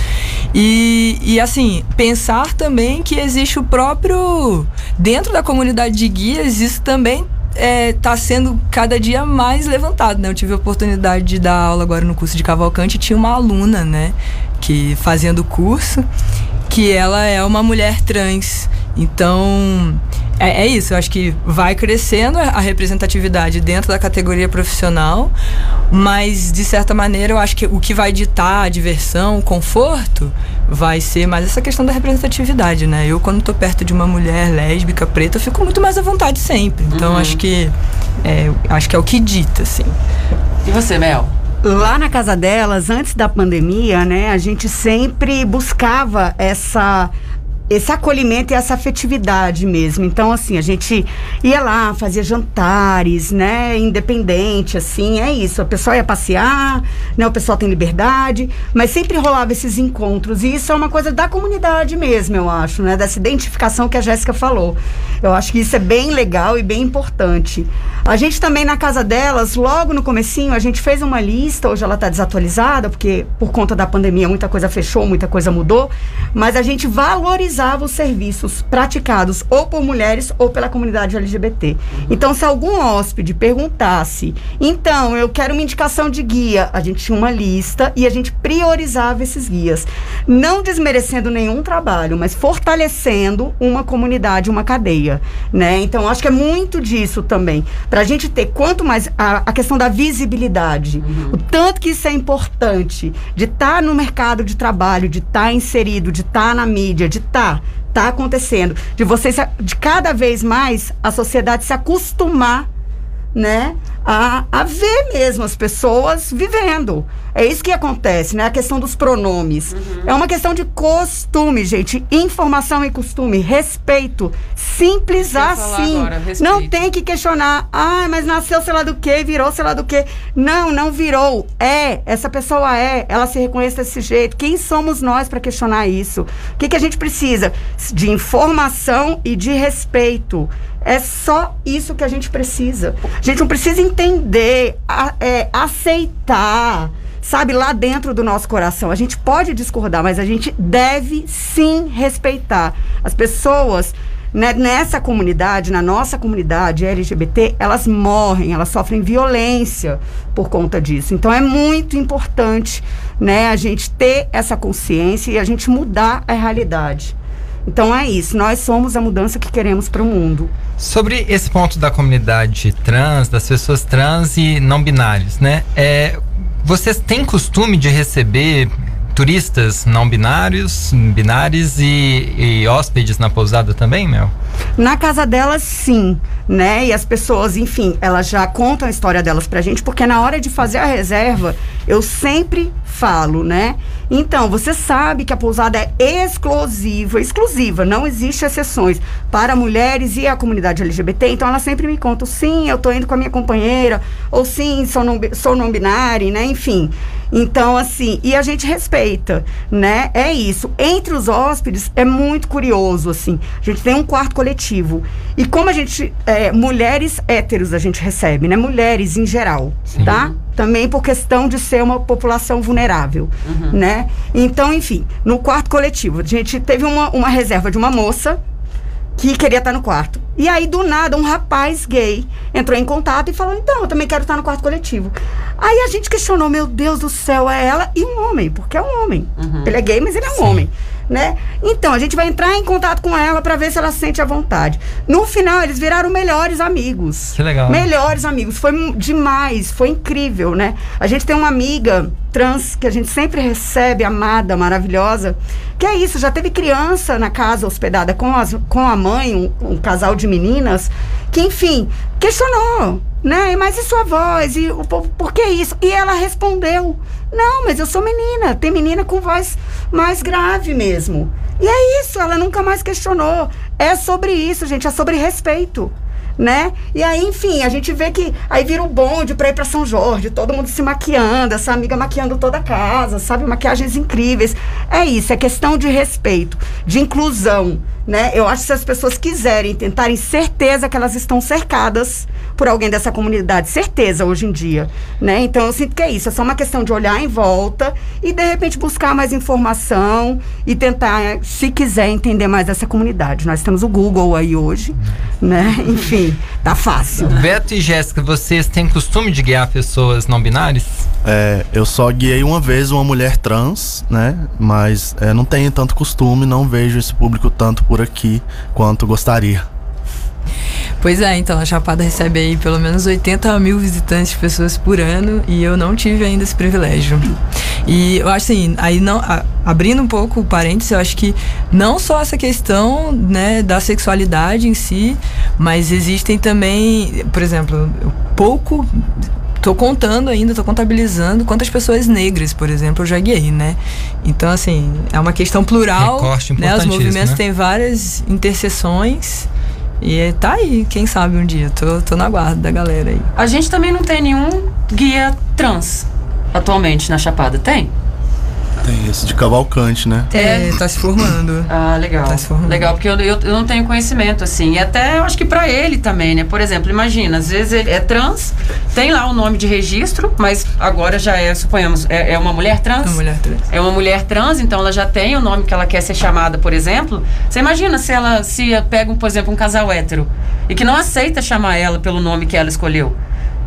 [SPEAKER 8] E, e assim, pensar também que existe o próprio... Dentro da comunidade de guias, isso também está é, tá sendo cada dia mais levantado, né? Eu tive a oportunidade de dar aula agora no curso de Cavalcante e tinha uma aluna, né? Que fazendo o curso, que ela é uma mulher trans. Então, é, é, isso, eu acho que vai crescendo a representatividade dentro da categoria profissional, mas de certa maneira eu acho que o que vai ditar a diversão, o conforto, vai ser mais essa questão da representatividade, né? Eu, quando tô perto de uma mulher lésbica, preta, eu fico muito mais à vontade sempre. Então, uhum. acho que é, acho que é o que dita, assim.
[SPEAKER 1] E você, Mel?
[SPEAKER 7] Lá na casa delas, antes da pandemia, né, a gente sempre buscava essa esse acolhimento e essa afetividade mesmo. Então, assim, a gente ia lá, fazia jantares, né? Independente, assim, é isso. A pessoa ia passear, né? O pessoal tem liberdade, mas sempre rolava esses encontros. E isso é uma coisa da comunidade mesmo, eu acho, né? Dessa identificação que a Jéssica falou. Eu acho que isso é bem legal e bem importante. A gente também, na casa delas, logo no comecinho, a gente fez uma lista, hoje ela está desatualizada, porque por conta da pandemia muita coisa fechou, muita coisa mudou, mas a gente valorizou valorizava os serviços praticados ou por mulheres ou pela comunidade LGBT. Uhum. Então, se algum hóspede perguntasse, então, eu quero uma indicação de guia, a gente tinha uma lista e a gente priorizava esses guias. Não desmerecendo nenhum trabalho, mas fortalecendo uma comunidade, uma cadeia. Né? Então, acho que é muito disso também. Para a gente ter quanto mais a, a questão da visibilidade, uhum. o tanto que isso é importante, de estar tá no mercado de trabalho, de estar tá inserido, de estar tá na mídia, de estar tá tá acontecendo. De você de cada vez mais a sociedade se acostumar, né, a, a ver mesmo as pessoas vivendo. É isso que acontece, né? A questão dos pronomes. Uhum. É uma questão de costume, gente. Informação e costume. Respeito. Simples assim. Agora, não tem que questionar. Ah, mas nasceu sei lá do que, virou sei lá do que. Não, não virou. É. Essa pessoa é. Ela se reconhece desse jeito. Quem somos nós para questionar isso? O que, que a gente precisa? De informação e de respeito. É só isso que a gente precisa. A gente não precisa entender, a, é, aceitar sabe, lá dentro do nosso coração. A gente pode discordar, mas a gente deve sim respeitar. As pessoas né, nessa comunidade, na nossa comunidade LGBT, elas morrem, elas sofrem violência por conta disso. Então é muito importante né, a gente ter essa consciência e a gente mudar a realidade. Então é isso, nós somos a mudança que queremos para o mundo.
[SPEAKER 5] Sobre esse ponto da comunidade trans, das pessoas trans e não binárias, né? É, vocês têm costume de receber turistas não binários, binários e, e, hóspedes na pousada também, Mel?
[SPEAKER 7] Na casa delas, sim, né? E as pessoas, enfim, elas já contam a história delas pra gente, porque na hora de fazer a reserva, eu sempre falo, né? Então, você sabe que a pousada é exclusiva, exclusiva, não existe exceções para mulheres e a comunidade LGBT. Então, ela sempre me conta, sim, eu tô indo com a minha companheira, ou sim, sou não, sou não binário, né? Enfim. Então, assim, e a gente respeita, né? É isso. Entre os hóspedes, é muito curioso, assim. A gente tem um quarto coletivo. E como a gente, é, mulheres héteros a gente recebe, né? Mulheres em geral, Sim. tá? Também por questão de ser uma população vulnerável, uhum. né? Então, enfim, no quarto coletivo, a gente teve uma, uma reserva de uma moça que queria estar no quarto. E aí, do nada, um rapaz gay entrou em contato e falou: então, eu também quero estar no quarto coletivo. Aí a gente questionou: meu Deus do céu, é ela e um homem, porque é um homem. Uhum. Ele é gay, mas ele é um Sim. homem né? Então, a gente vai entrar em contato com ela para ver se ela se sente à vontade. No final, eles viraram melhores amigos.
[SPEAKER 5] Que legal.
[SPEAKER 7] Melhores amigos. Foi demais, foi incrível, né? A gente tem uma amiga trans que a gente sempre recebe, amada, maravilhosa, que é isso, já teve criança na casa hospedada com, as, com a mãe, um, um casal de meninas, que, enfim, questionou né? Mas e sua voz? E o povo, por que isso? E ela respondeu: Não, mas eu sou menina. Tem menina com voz mais grave mesmo. E é isso, ela nunca mais questionou. É sobre isso, gente, é sobre respeito. né? E aí, enfim, a gente vê que aí vira o bonde pra ir pra São Jorge, todo mundo se maquiando, essa amiga maquiando toda a casa, sabe? Maquiagens incríveis. É isso, é questão de respeito, de inclusão, né? Eu acho que se as pessoas quiserem tentarem certeza que elas estão cercadas por alguém dessa comunidade, certeza hoje em dia, né? Então eu sinto que é isso, é só uma questão de olhar em volta e de repente buscar mais informação e tentar, se quiser, entender mais essa comunidade. Nós temos o Google aí hoje, né? Enfim, tá fácil.
[SPEAKER 5] Beto e Jéssica, vocês têm costume de guiar pessoas não binárias?
[SPEAKER 9] É, eu só guiei uma vez uma mulher trans, né? Mas é, não tenho tanto costume, não vejo esse público tanto por aqui quanto gostaria.
[SPEAKER 8] Pois é, então a Chapada recebe aí pelo menos 80 mil visitantes, pessoas por ano, e eu não tive ainda esse privilégio. E eu acho assim, aí não, a- abrindo um pouco o parênteses, eu acho que não só essa questão né, da sexualidade em si, mas existem também, por exemplo, pouco. Tô contando ainda, tô contabilizando quantas pessoas negras, por exemplo, eu já guiei, né? Então, assim, é uma questão plural. Né? Os movimentos
[SPEAKER 5] né?
[SPEAKER 8] têm várias interseções. E tá aí, quem sabe um dia. Tô, tô na guarda da galera aí.
[SPEAKER 1] A gente também não tem nenhum guia trans atualmente na Chapada, tem?
[SPEAKER 9] Tem esse de Cavalcante, né?
[SPEAKER 8] É, tá se formando.
[SPEAKER 1] Ah, legal.
[SPEAKER 8] Tá se formando.
[SPEAKER 1] Legal, porque eu, eu, eu não tenho conhecimento, assim. E até eu acho que pra ele também, né? Por exemplo, imagina, às vezes ele é trans, tem lá o nome de registro, mas agora já é, suponhamos, é, é uma mulher trans?
[SPEAKER 8] Uma mulher trans.
[SPEAKER 1] É uma mulher trans, então ela já tem o nome que ela quer ser chamada, por exemplo. Você imagina se ela se pega, por exemplo, um casal hétero e que não aceita chamar ela pelo nome que ela escolheu.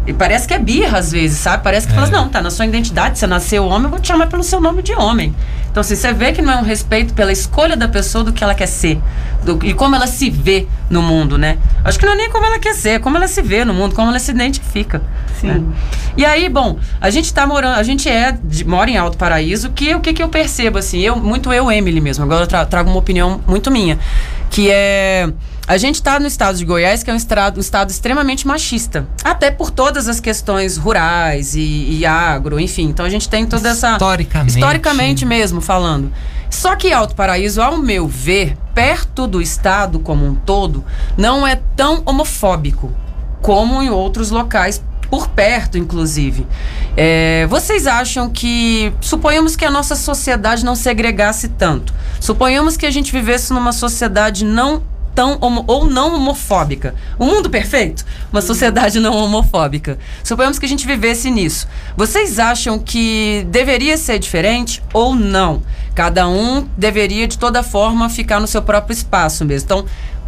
[SPEAKER 1] E parece que é birra às vezes, sabe? Parece que fala assim, não, tá na sua identidade, você nasceu homem, eu vou te chamar pelo seu nome de homem. Então, assim, você vê que não é um respeito pela escolha da pessoa do que ela quer ser. do- e como ela se vê no mundo, né? Acho que não é nem como ela quer ser, é como ela se vê no mundo, como ela se identifica. Sim. E aí, bom, a gente tá morando, a gente é, de- mora em Alto Paraíso, que o que, que eu percebo, assim, eu, muito eu, Emily mesmo, agora eu tra- trago uma opinião muito minha, que é. A gente está no estado de Goiás, que é um estado, um estado extremamente machista. Até por todas as questões rurais e, e agro, enfim. Então a gente tem toda essa.
[SPEAKER 5] Historicamente.
[SPEAKER 1] Historicamente mesmo falando. Só que Alto Paraíso, ao meu ver, perto do estado como um todo, não é tão homofóbico como em outros locais por perto, inclusive. É, vocês acham que. Suponhamos que a nossa sociedade não segregasse tanto. Suponhamos que a gente vivesse numa sociedade não tão homo- ou não homofóbica. O mundo perfeito? Uma sociedade não homofóbica. Suponhamos que a gente vivesse nisso. Vocês acham que deveria ser diferente ou não? Cada um deveria, de toda forma, ficar no seu próprio espaço mesmo. Então,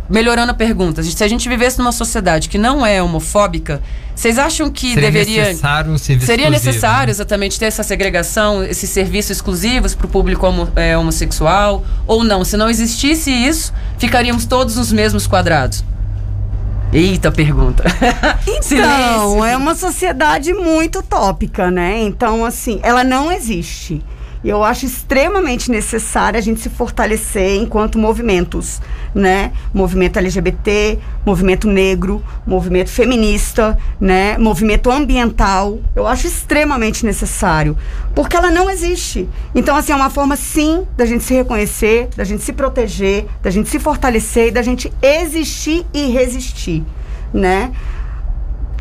[SPEAKER 1] melhorando a pergunta, se a gente vivesse numa sociedade que não é homofóbica, vocês acham que
[SPEAKER 5] Seria
[SPEAKER 1] deveria.
[SPEAKER 5] necessário um serviço
[SPEAKER 1] Seria
[SPEAKER 5] exclusivo,
[SPEAKER 1] necessário exatamente ter essa segregação, esses serviços exclusivos para o público homo- é, homossexual? Ou não? Se não existisse isso, ficaríamos todos nos mesmos quadrados? Eita pergunta.
[SPEAKER 7] Então, é uma sociedade muito utópica, né? Então, assim, ela não existe. E eu acho extremamente necessário a gente se fortalecer enquanto movimentos, né? Movimento LGBT, movimento negro, movimento feminista, né? Movimento ambiental. Eu acho extremamente necessário, porque ela não existe. Então, assim, é uma forma sim da gente se reconhecer, da gente se proteger, da gente se fortalecer e da gente existir e resistir, né?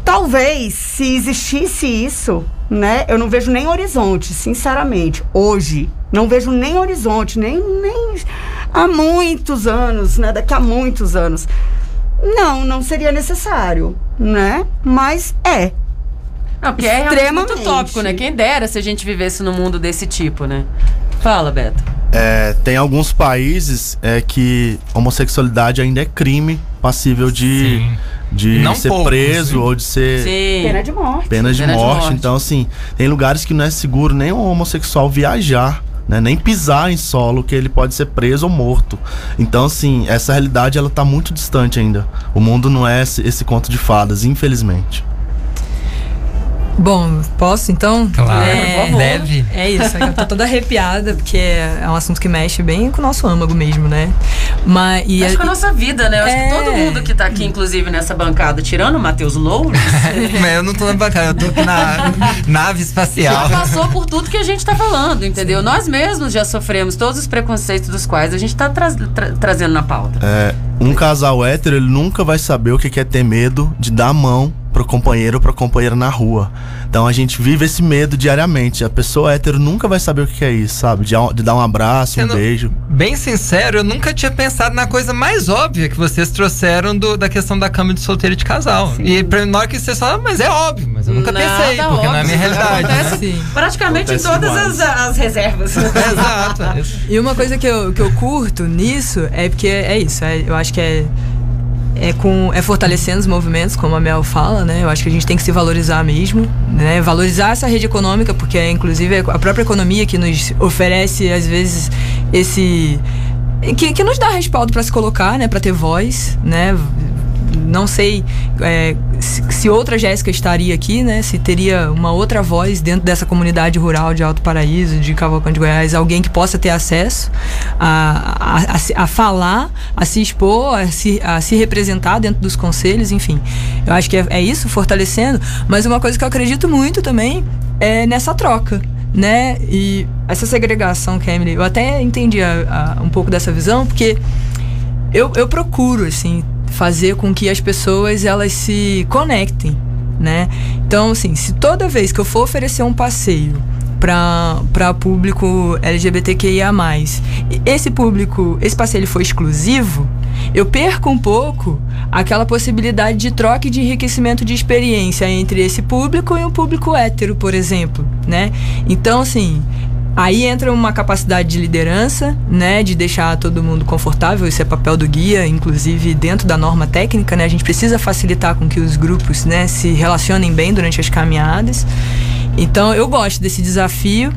[SPEAKER 7] Talvez, se existisse isso, né? Eu não vejo nem horizonte, sinceramente. Hoje, não vejo nem horizonte, nem, nem há muitos anos, né? Daqui a muitos anos. Não, não seria necessário, né? Mas é.
[SPEAKER 1] Não, porque é muito utópico, né? Quem dera se a gente vivesse num mundo desse tipo, né? Fala, Beto.
[SPEAKER 9] É, tem alguns países é, que homossexualidade ainda é crime passível de, de
[SPEAKER 5] Não
[SPEAKER 9] ser
[SPEAKER 5] poucos,
[SPEAKER 9] preso
[SPEAKER 5] hein?
[SPEAKER 9] ou de ser
[SPEAKER 1] Sim.
[SPEAKER 7] Pena de morte.
[SPEAKER 9] pena de,
[SPEAKER 1] Pena de
[SPEAKER 9] morte.
[SPEAKER 1] morte.
[SPEAKER 9] Então, assim, tem lugares que não é seguro nem o homossexual viajar. Né, nem pisar em solo que ele pode ser preso ou morto. Então, assim, essa realidade ela tá muito distante ainda. O mundo não é esse, esse conto de fadas, infelizmente.
[SPEAKER 8] Bom, posso então?
[SPEAKER 5] Claro,
[SPEAKER 8] é.
[SPEAKER 5] Deve.
[SPEAKER 8] É isso, eu tô toda arrepiada, porque é um assunto que mexe bem com o nosso âmago mesmo, né? Mas, e
[SPEAKER 1] Acho que a nossa vida, né? Eu Acho
[SPEAKER 8] É.
[SPEAKER 1] que todo mundo que tá aqui, inclusive, nessa bancada, tirando o Matheus Loures,
[SPEAKER 5] Mas eu não tô na bancada, eu tô aqui na nave espacial.
[SPEAKER 1] já passou por tudo que a gente tá falando, entendeu? Nós mesmos já sofremos todos os preconceitos dos quais a gente tá tra- tra- trazendo na pauta.
[SPEAKER 9] É, um casal hétero, ele nunca vai saber o que que é ter medo de dar a mão pro companheiro ou pra companheira na rua. Então a gente vive esse medo diariamente. A pessoa hétero nunca vai saber o que é isso, sabe? De, de dar um abraço, um
[SPEAKER 5] Sendo
[SPEAKER 9] beijo.
[SPEAKER 5] Bem sincero, eu nunca tinha pensado na coisa mais óbvia que vocês trouxeram do- da questão da cama de solteiro e de casal. E pra, na hora que vocês falam, mas é óbvio, mas eu nunca
[SPEAKER 1] Nada
[SPEAKER 5] pensei, porque não é a minha
[SPEAKER 1] óbvio.
[SPEAKER 5] realidade.
[SPEAKER 1] Acontece
[SPEAKER 5] né?
[SPEAKER 1] praticamente
[SPEAKER 5] Acontece
[SPEAKER 1] em todas as, as reservas.
[SPEAKER 5] Exato.
[SPEAKER 8] E uma coisa que eu, que eu curto nisso é porque é isso, é- eu acho que é. É, com, é fortalecendo os movimentos, como a Mel fala, né? Eu acho que a gente tem que se valorizar mesmo, né? Valorizar essa rede econômica, porque é inclusive a própria economia que nos oferece, às vezes, esse. Que, que nos dá respaldo para se colocar, né? Para ter voz, né? Não sei é, se, se outra Jéssica estaria aqui, né? Se teria uma outra voz dentro dessa comunidade rural de Alto Paraíso, de Cavalcante de Goiás, alguém que possa ter acesso a, a, a a falar, a se expor, a se, a se representar dentro dos conselhos, enfim. Eu acho que é, é isso, fortalecendo. Mas uma coisa que eu acredito muito também é nessa troca. Né? E essa segregação que a Emily. Eu até entendi a- a- um pouco dessa visão, porque eu, eu procuro, assim, fazer com que as pessoas elas se conectem, né? Então, assim, se toda vez que eu for oferecer um passeio para público LGBTQIA+, esse público, esse passeio for exclusivo, eu perco um pouco aquela possibilidade de troca e de enriquecimento de experiência entre esse público e um público hétero, por exemplo, né? Então, assim, Aí entra uma capacidade de liderança, né, de deixar todo mundo confortável, isso é papel do guia, inclusive dentro da norma técnica, né, a gente precisa facilitar com que os grupos, né, se relacionem bem durante as caminhadas. Então eu gosto desse desafio,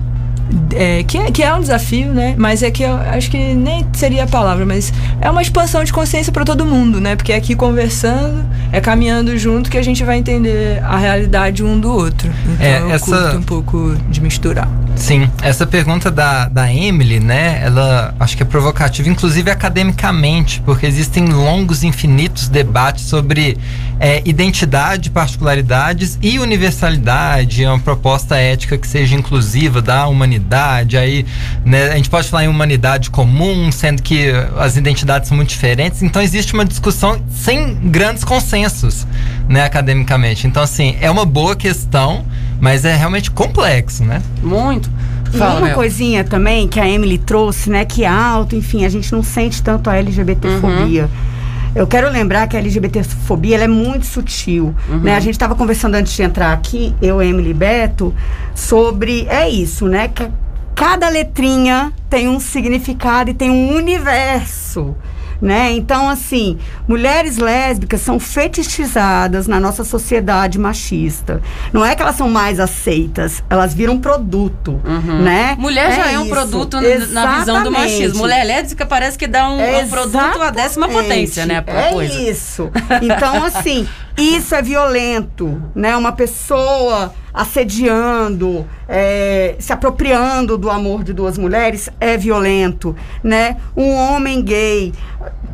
[SPEAKER 8] é, que, é, que é um desafio, né, mas é que eu acho que nem seria a palavra, mas é uma expansão de consciência para todo mundo, né, porque é aqui conversando, é caminhando junto que a gente vai entender a realidade um do outro. Então
[SPEAKER 5] É,
[SPEAKER 8] eu
[SPEAKER 5] essa-
[SPEAKER 8] curto um pouco de misturar.
[SPEAKER 5] Sim, essa pergunta da, da Emily, né, ela acho que é provocativa, inclusive academicamente, porque existem longos, infinitos debates sobre é, identidade, particularidades e universalidade, é uma proposta ética que seja inclusiva da humanidade, aí né, a gente pode falar em humanidade comum, sendo que as identidades são muito diferentes, então existe uma discussão sem grandes consensos, né, academicamente. Então, assim, é uma boa questão, mas é realmente complexo, né?
[SPEAKER 1] Muito.
[SPEAKER 7] E
[SPEAKER 1] Fala,
[SPEAKER 7] uma
[SPEAKER 1] Mel.
[SPEAKER 7] coisinha também que a Emily trouxe, né? Que é alto, enfim, a gente não sente tanto a LGBTfobia.
[SPEAKER 1] Uhum.
[SPEAKER 7] Eu quero lembrar que a LGBTfobia ela é muito sutil.
[SPEAKER 1] Uhum.
[SPEAKER 7] Né? A gente estava conversando antes de entrar aqui, eu, Emily e Beto, sobre. É isso, né? Que cada letrinha tem um significado e tem um universo. Né? Então, assim, mulheres lésbicas são fetichizadas na nossa sociedade machista. Não é que elas são mais aceitas, elas viram produto, né?
[SPEAKER 1] Mulher já é, um
[SPEAKER 7] isso.
[SPEAKER 1] produto na visão do machismo. Mulher lésbica parece que dá um, um produto à décima potência, né?
[SPEAKER 7] É
[SPEAKER 1] coisa.
[SPEAKER 7] isso. Então, assim, isso é violento, né? Uma pessoa assediando, é, se apropriando do amor de duas mulheres é violento, né? Um homem gay,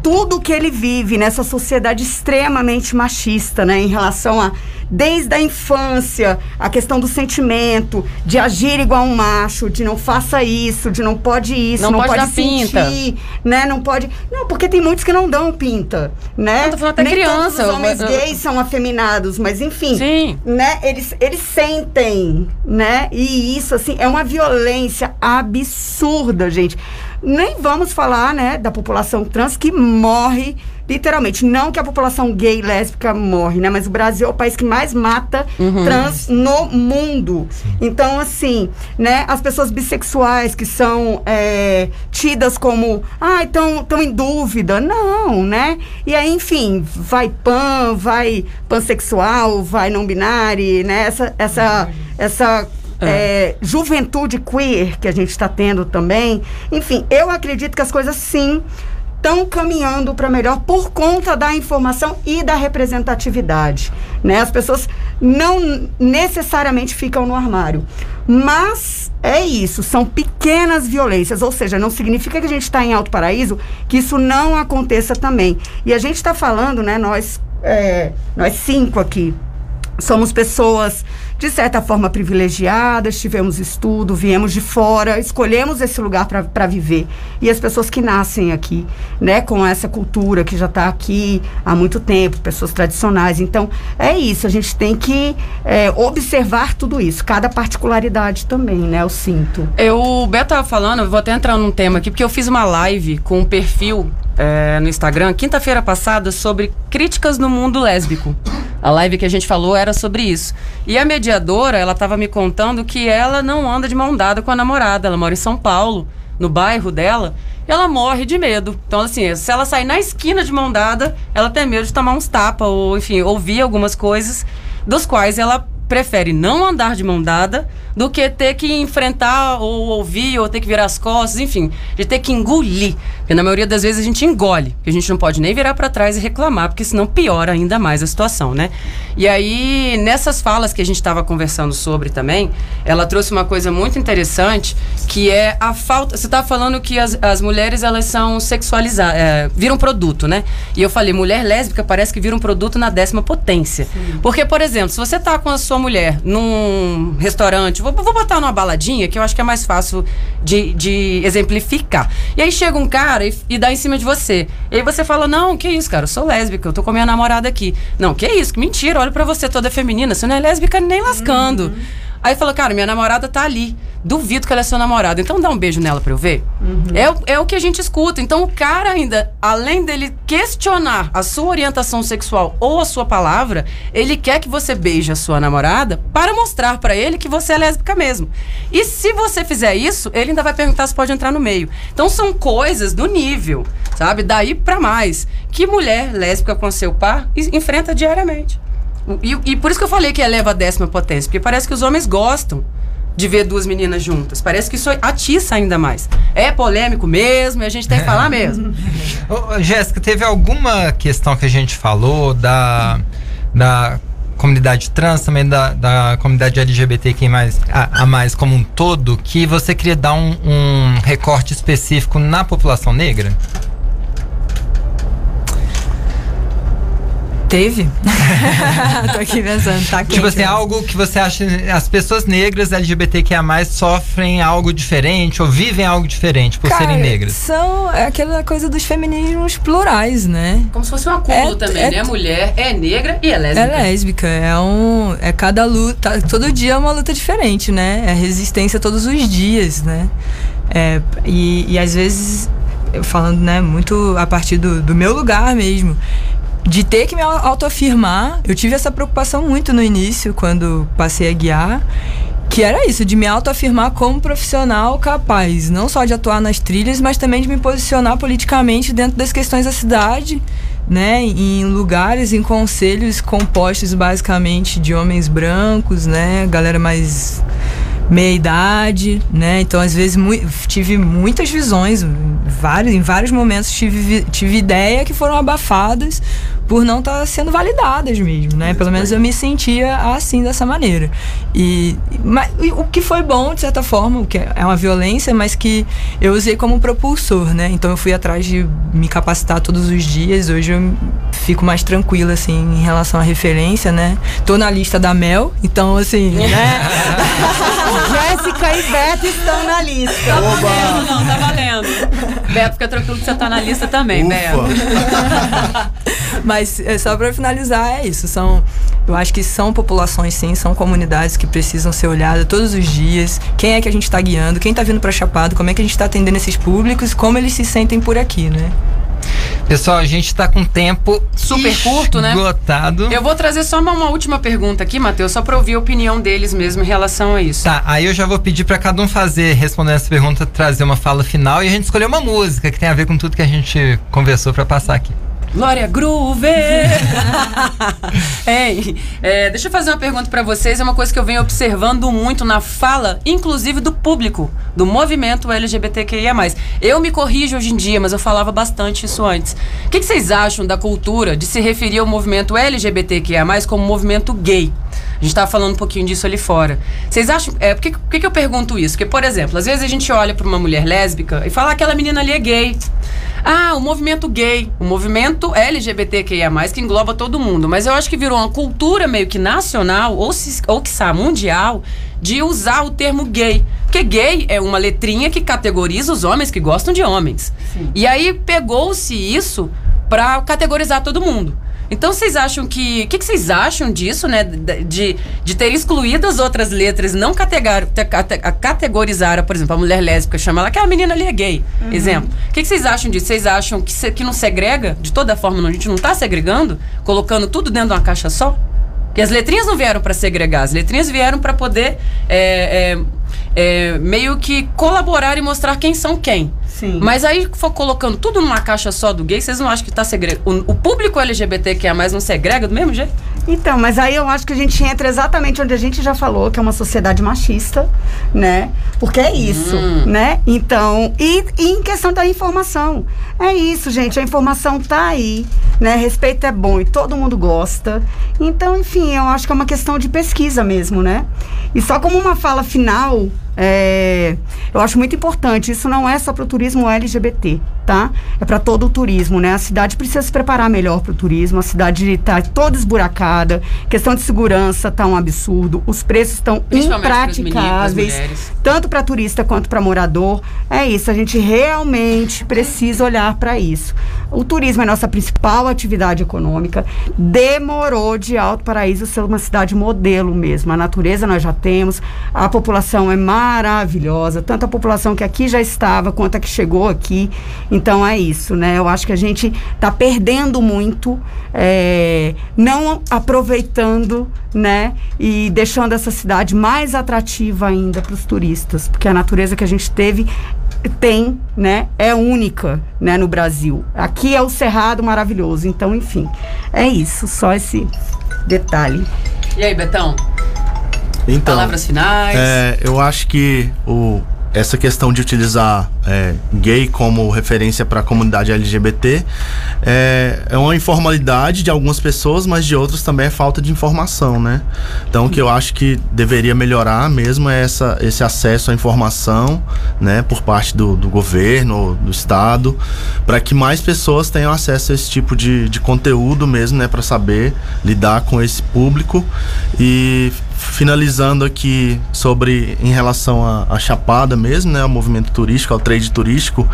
[SPEAKER 7] tudo que ele vive nessa sociedade extremamente machista, né? Em relação a desde a infância, a questão do sentimento, de agir igual um macho, de não faça isso, de não pode isso,
[SPEAKER 1] Não
[SPEAKER 7] não,
[SPEAKER 1] pode
[SPEAKER 7] pode,
[SPEAKER 1] dar pinta.
[SPEAKER 7] sentir, né? Não pode. Não, porque tem muitos que não dão pinta, né?
[SPEAKER 1] Eu tô falando até
[SPEAKER 7] Nem
[SPEAKER 1] criança,
[SPEAKER 7] Todos os homens
[SPEAKER 1] eu-
[SPEAKER 7] gays são afeminados, mas enfim.
[SPEAKER 1] Sim.
[SPEAKER 7] Né? Eles, eles sentem, né? E isso, assim, é uma violência absurda, gente. Nem vamos falar, né, da população trans que morre literalmente. Não que a população gay e lésbica morre, né? Mas o Brasil é o país que mais mata
[SPEAKER 1] Uhum.
[SPEAKER 7] trans no mundo. Então, assim, né? As pessoas bissexuais que são é, tidas como, ah, estão tão em dúvida. Não, né? E aí, enfim, vai pan, vai pansexual, vai não binário, né? Essa, essa, essa é, juventude queer que a gente está tendo também. Enfim, eu acredito que as coisas sim estão caminhando para melhor por conta da informação e da representatividade, né? As pessoas não necessariamente ficam no armário. Mas é isso, são pequenas violências, ou seja, não significa que a gente está em Alto Paraíso que isso não aconteça também. E a gente está falando, né, nós, é, nós cinco aqui, somos pessoas de certa forma privilegiadas, tivemos estudo, viemos de fora, escolhemos esse lugar para viver. E as pessoas que nascem aqui, né, com essa cultura que já está aqui há muito tempo, pessoas tradicionais. Então, é isso, a gente tem que é, observar tudo isso, cada particularidade também, né, eu sinto.
[SPEAKER 1] Eu, o Beto tava falando, vou até entrar num tema aqui, porque eu fiz uma live com um perfil é, no Instagram, quinta-feira passada, sobre críticas no mundo lésbico. A live que a gente falou era sobre isso. E a mediadora, ela estava me contando que ela não anda de mão dada com a namorada. Ela mora em São Paulo, no bairro dela, e ela morre de medo. Então, assim, se ela sair na esquina de mão dada, ela tem medo de tomar uns tapas, ou, enfim, ouvir algumas coisas, dos quais ela prefere não andar de mão dada do que ter que enfrentar ou ouvir ou ter que virar as costas, enfim, de ter que engolir. Porque na maioria das vezes a gente engole, porque a gente não pode nem virar para trás e reclamar, porque senão piora ainda mais a situação, né? E aí, nessas falas que a gente estava conversando sobre também, ela trouxe uma coisa muito interessante, que é a falta. Você estava falando que as, as mulheres elas são sexualizadas, é, viram produto, né? E eu falei, mulher lésbica parece que vira um produto na décima potência. Sim. Porque, por exemplo, se você tá com a sua mulher num restaurante, vou, vou botar numa baladinha, que eu acho que é mais fácil de, de exemplificar. E aí chega um cara e, e, dá em cima de você. E aí você fala: Não, que isso, cara, eu sou lésbica, eu tô com minha namorada aqui. Não, que isso, que mentira, olha pra você toda feminina, você não é lésbica nem lascando. Uhum. Aí fala, cara, minha namorada tá ali. Duvido que ela é sua namorada. Então dá um beijo nela pra eu ver. Uhum. É, é o que a gente escuta. Então o cara ainda, além dele questionar a sua orientação sexual ou a sua palavra, ele quer que você beije a sua namorada para mostrar para ele que você é lésbica mesmo. E se você fizer isso, ele ainda vai perguntar se pode entrar no meio. Então são coisas do nível, sabe? Daí para mais. Que mulher lésbica com seu par enfrenta diariamente. E, e por isso que eu falei que eleva a décima potência, porque parece que os homens gostam de ver duas meninas juntas. Parece que isso atiça ainda mais. É polêmico mesmo e a gente tem que falar mesmo.
[SPEAKER 5] Ô, Jéssica, teve alguma questão que a gente falou da, da comunidade trans, também da, da comunidade LGBTQ mais, a, a, mais como um todo, que você queria dar um, um recorte específico na população negra?
[SPEAKER 8] Teve? Tô aqui pensando, tá
[SPEAKER 5] Tipo assim, algo que você acha. As pessoas negras LGBTQIA sofrem algo diferente ou vivem algo diferente por
[SPEAKER 8] Cara,
[SPEAKER 5] serem negras?
[SPEAKER 8] São aquela coisa dos feminismos plurais, né?
[SPEAKER 1] Como se fosse um acúmulo é, também, é, né? Mulher é negra e é lésbica.
[SPEAKER 8] É lésbica. É um. É cada luta. Todo dia é uma luta diferente, né? É resistência todos os dias, né? É, e, e às vezes, falando, né, muito a partir do, do meu lugar mesmo de ter que me autoafirmar. Eu tive essa preocupação muito no início, quando passei a guiar. Que era isso, de me autoafirmar como profissional capaz, não só de atuar nas trilhas, mas também de me posicionar politicamente dentro das questões da cidade, né, em lugares, em conselhos compostos basicamente de homens brancos, né, galera mais meia idade, né? Então, às vezes, mu tive muitas visões, vários, em vários momentos tive, tive ideia que foram abafadas por não estar tá sendo validadas mesmo, né? Pelo menos eu me sentia assim, dessa maneira. E, mas, o que foi bom, de certa forma, o que é uma violência, mas que eu usei como propulsor, né? Então eu fui atrás de me capacitar todos os dias. Hoje eu fico mais tranquila, assim, em relação à referência, né? Tô na lista da Mel, então, assim, né?
[SPEAKER 7] Jéssica e Beto estão na lista.
[SPEAKER 1] Tá valendo, não, tá valendo. Beto, fica tranquilo que você tá na lista também, Ufa. Beto.
[SPEAKER 8] Mas é, só para finalizar, é isso. São, eu acho que são populações, sim, são comunidades que precisam ser olhadas todos os dias. Quem é que a gente está guiando? Quem está vindo para Chapado? Como é que a gente está atendendo esses públicos? Como eles se sentem por aqui, né?
[SPEAKER 5] Pessoal, a gente tá com tempo
[SPEAKER 1] super curto, né?
[SPEAKER 5] Esgotado.
[SPEAKER 1] Eu vou trazer só uma, uma última pergunta aqui, Matheus, só para ouvir a opinião deles mesmo em relação a isso.
[SPEAKER 5] Tá, aí eu já vou pedir para cada um fazer, respondendo essa pergunta, trazer uma fala final e a gente escolher uma música que tem a ver com tudo que a gente conversou para passar aqui.
[SPEAKER 1] Glória Groove! Ei, é, deixa eu fazer uma pergunta para vocês. É uma coisa que eu venho observando muito na fala, inclusive do público, do movimento LGBTQIA. Eu me corrijo hoje em dia, mas eu falava bastante isso antes. O que, que vocês acham da cultura de se referir ao movimento LGBTQIA como movimento gay? A gente tava falando um pouquinho disso ali fora. Vocês acham. É, por que, por que eu pergunto isso? Porque, por exemplo, às vezes a gente olha pra uma mulher lésbica e fala "Ah, aquela menina ali é gay. Ah, o movimento gay, o movimento LGBTQIA, que engloba todo mundo. Mas eu acho que virou uma cultura meio que nacional, ou, se, ou quiçá mundial, de usar o termo gay. Porque gay é uma letrinha que categoriza os homens que gostam de homens. E aí pegou-se isso pra categorizar todo mundo. Então vocês acham que. O que, que vocês acham disso, né? De, de ter excluído as outras letras, não categar, te- cate- a- categorizar, por exemplo, a mulher lésbica, chama ela que a menina ali é gay.
[SPEAKER 7] Uhum.
[SPEAKER 1] Exemplo. O que, que vocês acham disso? Vocês acham que, se- que não segrega? De toda forma, não- a gente não tá segregando? Colocando tudo dentro de uma caixa só? Porque as letrinhas não vieram para segregar, as letrinhas vieram para poder é, é, é, meio que colaborar e mostrar quem são quem.
[SPEAKER 7] Sim.
[SPEAKER 1] Mas aí for colocando tudo numa caixa só do gay, vocês não acham que tá segregando? O, o público LGBT que é mais não segrega do mesmo jeito?
[SPEAKER 7] Então, mas aí eu acho que a gente entra exatamente onde a gente já falou, que é uma sociedade machista, né? Porque é isso,
[SPEAKER 1] Hum.
[SPEAKER 7] né? Então, e, e em questão da informação, é isso, gente, a informação tá aí, né? Respeito é bom e todo mundo gosta. Então, enfim, eu acho que é uma questão de pesquisa mesmo, né? E só como uma fala final, é, eu acho muito importante, isso não é só para o turismo LGBT, tá? É para todo o turismo, né? A cidade precisa se preparar melhor para o turismo, a cidade está toda esburacada, questão de segurança tá um absurdo, os preços estão
[SPEAKER 1] meninas,
[SPEAKER 7] impraticáveis, tanto para turista quanto para morador. É isso, a gente realmente precisa olhar para isso. O turismo é nossa principal atividade econômica. Demorou de Alto Paraíso ser uma cidade modelo mesmo. A natureza nós já temos, a população é maravilhosa, tanto a população que aqui já estava quanto a que chegou aqui. Então é isso, né? Eu acho que a gente está perdendo muito, é, não aproveitando, né? E deixando essa cidade mais atrativa ainda para os turistas, porque a natureza que a gente teve tem, né? É única, né? No Brasil. Aqui é o Cerrado maravilhoso. Então, enfim, é isso. Só esse detalhe.
[SPEAKER 1] E aí, Betão?
[SPEAKER 9] Então,
[SPEAKER 1] Palavras finais.
[SPEAKER 9] É, eu acho que o, essa questão de utilizar é, gay como referência para a comunidade LGBT é, é uma informalidade de algumas pessoas, mas de outras também é falta de informação, né? Então, o que eu acho que deveria melhorar mesmo é essa, esse acesso à informação, né, por parte do, do governo, do estado, para que mais pessoas tenham acesso a esse tipo de, de conteúdo mesmo, né, para saber lidar com esse público e finalizando aqui sobre em relação à, Chapada mesmo, né, ao movimento turístico, ao trade turístico,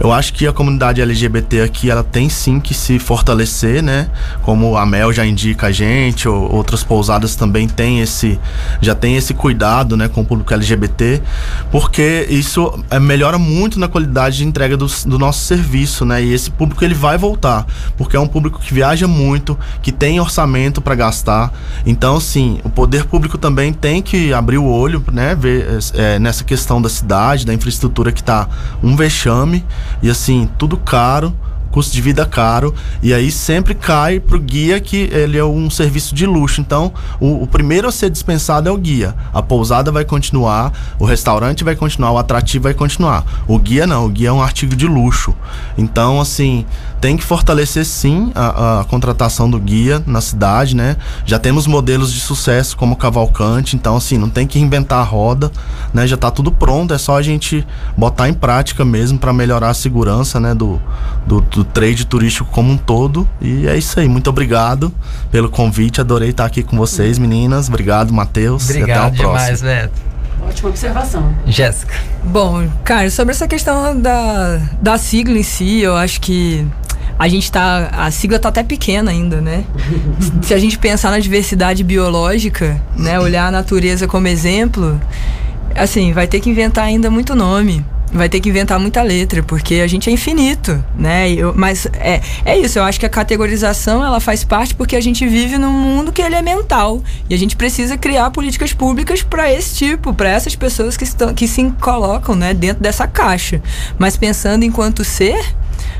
[SPEAKER 9] eu acho que a comunidade LGBT aqui ela tem sim que se fortalecer, né, como a Mel já indica a gente, ou outras pousadas também têm esse já tem esse cuidado, né, com o público LGBT, porque isso é, melhora muito na qualidade de entrega do, do nosso serviço, né, e esse público ele vai voltar, porque é um público que viaja muito, que tem orçamento para gastar, então sim, o poder público também tem que abrir o olho, né, ver é, nessa questão da cidade, da infraestrutura que tá um vexame e assim, tudo caro, custo de vida caro, e aí sempre cai pro guia que ele é um serviço de luxo. Então, o, o primeiro a ser dispensado é o guia. A pousada vai continuar, o restaurante vai continuar, o atrativo vai continuar. O guia não, o guia é um artigo de luxo. Então, assim, tem que fortalecer sim a, a contratação do guia na cidade, né? Já temos modelos de sucesso como o Cavalcante, então assim, não tem que inventar a roda, né? Já tá tudo pronto, é só a gente botar em prática mesmo para melhorar a segurança, né, do, do, do trade turístico como um todo. E é isso aí, muito obrigado pelo convite, adorei estar aqui com vocês, meninas. Obrigado, Matheus. e até
[SPEAKER 5] Obrigado
[SPEAKER 9] próximo.
[SPEAKER 5] demais, Beto.
[SPEAKER 1] Ótima observação.
[SPEAKER 5] Jéssica.
[SPEAKER 8] Bom, cara, sobre essa questão da, da sigla em si, eu acho que a gente tá. A sigla tá até pequena ainda, né? Se a gente pensar na diversidade biológica, né? Olhar a natureza como exemplo, assim, vai ter que inventar ainda muito nome. Vai ter que inventar muita letra, porque a gente é infinito, né? Eu- mas é, é isso, eu acho que a categorização ela faz parte porque a gente vive num mundo que ele é mental. E a gente precisa criar políticas públicas para esse tipo, para essas pessoas que, estão, que se colocam né, dentro dessa caixa. Mas pensando enquanto ser,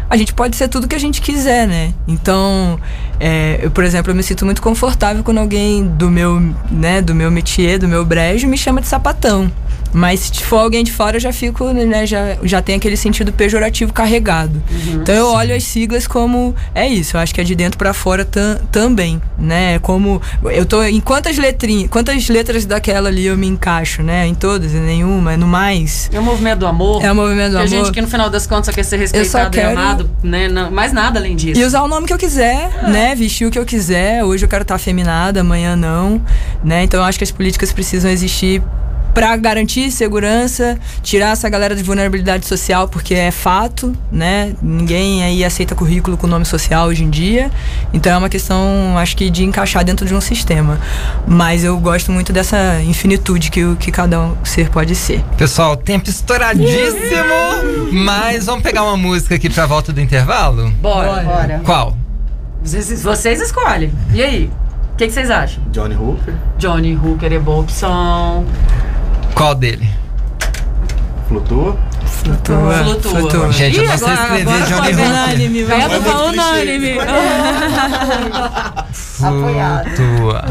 [SPEAKER 8] a gente pode ser tudo que a gente quiser, né? Então, é, eu, por exemplo, eu me sinto muito confortável quando alguém do meu, né, do meu métier, do meu brejo, me chama de sapatão. Mas se for alguém de fora, eu já fico, né, já, já tem aquele sentido pejorativo carregado. então eu olho as siglas como é isso, eu acho que é de dentro pra fora tam- também, né? Como eu tô em quantas letrinhas, quantas letras daquela ali eu me encaixo, né? Em todas, em nenhuma, no mais.
[SPEAKER 1] É o movimento do amor.
[SPEAKER 8] É o movimento do amor.
[SPEAKER 1] A gente que no final das contas só quer ser respeitado
[SPEAKER 8] quero-
[SPEAKER 1] e amado, né? Não, mais nada além disso.
[SPEAKER 8] E usar o nome que eu quiser, né? Vestir o que eu quiser. Hoje eu quero estar afeminada, amanhã não, né? Então eu acho que as políticas precisam existir para garantir segurança, tirar essa galera de vulnerabilidade social, porque é fato, né? Ninguém aí aceita currículo com nome social hoje em dia. Então é uma questão, acho que, de encaixar dentro de um sistema. Mas eu gosto muito dessa infinitude que, o- que cada um ser pode ser.
[SPEAKER 5] Pessoal, tempo estouradíssimo, mas vamos pegar uma música aqui pra volta do intervalo?
[SPEAKER 1] Bora. Bora.
[SPEAKER 5] Qual?
[SPEAKER 1] Vocês, vocês escolhem. E aí? O que, que vocês acham?
[SPEAKER 9] Johnny Hooker.
[SPEAKER 1] Johnny Hooker é boa opção.
[SPEAKER 5] Qual dele?
[SPEAKER 9] Flutua.
[SPEAKER 8] Flutua.
[SPEAKER 1] Flutua.
[SPEAKER 5] Gente, eu não sei
[SPEAKER 1] agora-
[SPEAKER 5] escrever
[SPEAKER 1] agora
[SPEAKER 5] Johnny
[SPEAKER 1] unânime,
[SPEAKER 8] vai. Muito
[SPEAKER 1] unânime.
[SPEAKER 5] Flutua.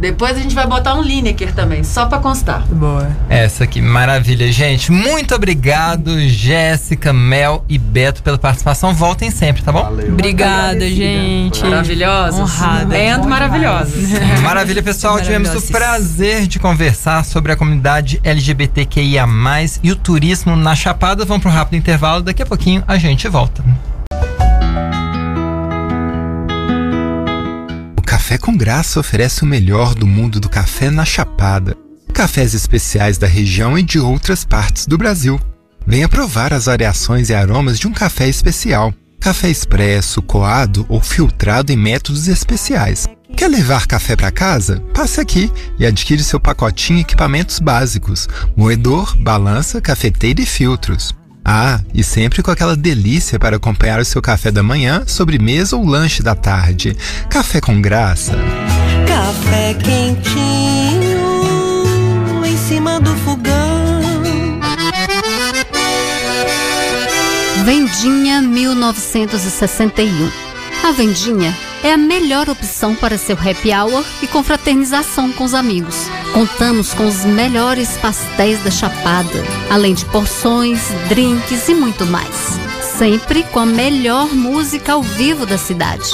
[SPEAKER 1] Depois a gente vai botar um Lineker também, só pra constar.
[SPEAKER 8] Boa.
[SPEAKER 5] Essa aqui, maravilha, gente. Muito obrigado, Jéssica, Mel e Beto, pela participação. Voltem sempre, tá bom?
[SPEAKER 8] Obrigada, gente.
[SPEAKER 1] Maravilhosos.
[SPEAKER 8] Honrada.
[SPEAKER 1] And maravilhosos.
[SPEAKER 5] Maravilha, pessoal. Tivemos o prazer de conversar sobre a comunidade LGBTQIA, e o turismo na Chapada. Vamos para um rápido intervalo. Daqui a pouquinho a gente volta.
[SPEAKER 12] Café com Graça oferece o melhor do mundo do café na Chapada. Cafés especiais da região e de outras partes do Brasil. Venha provar as variações e aromas de um café especial. Café expresso, coado ou filtrado em métodos especiais. Quer levar café para casa? Passe aqui e adquire seu pacotinho em equipamentos básicos: moedor, balança, cafeteira e filtros. Ah, e sempre com aquela delícia para acompanhar o seu café da manhã, sobremesa ou lanche da tarde. Café com graça.
[SPEAKER 13] Café quentinho em cima do fogão.
[SPEAKER 14] Vendinha 1961. A Vendinha é a melhor opção para seu happy hour e confraternização com os amigos. Contamos com os melhores pastéis da Chapada, além de porções, drinks e muito mais. Sempre com a melhor música ao vivo da cidade.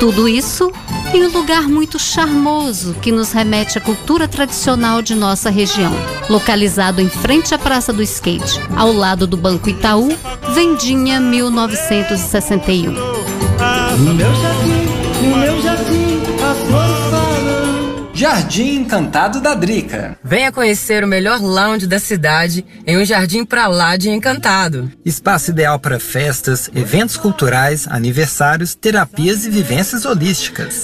[SPEAKER 14] Tudo isso em um lugar muito charmoso que nos remete à cultura tradicional de nossa região. Localizado em frente à Praça do Skate, ao lado do Banco Itaú, Vendinha 1961.
[SPEAKER 15] No
[SPEAKER 16] Jardim Encantado da Drica.
[SPEAKER 17] Venha conhecer o melhor lounge da cidade em um jardim pra lá de encantado.
[SPEAKER 16] Espaço ideal para festas, eventos culturais, aniversários, terapias e vivências holísticas.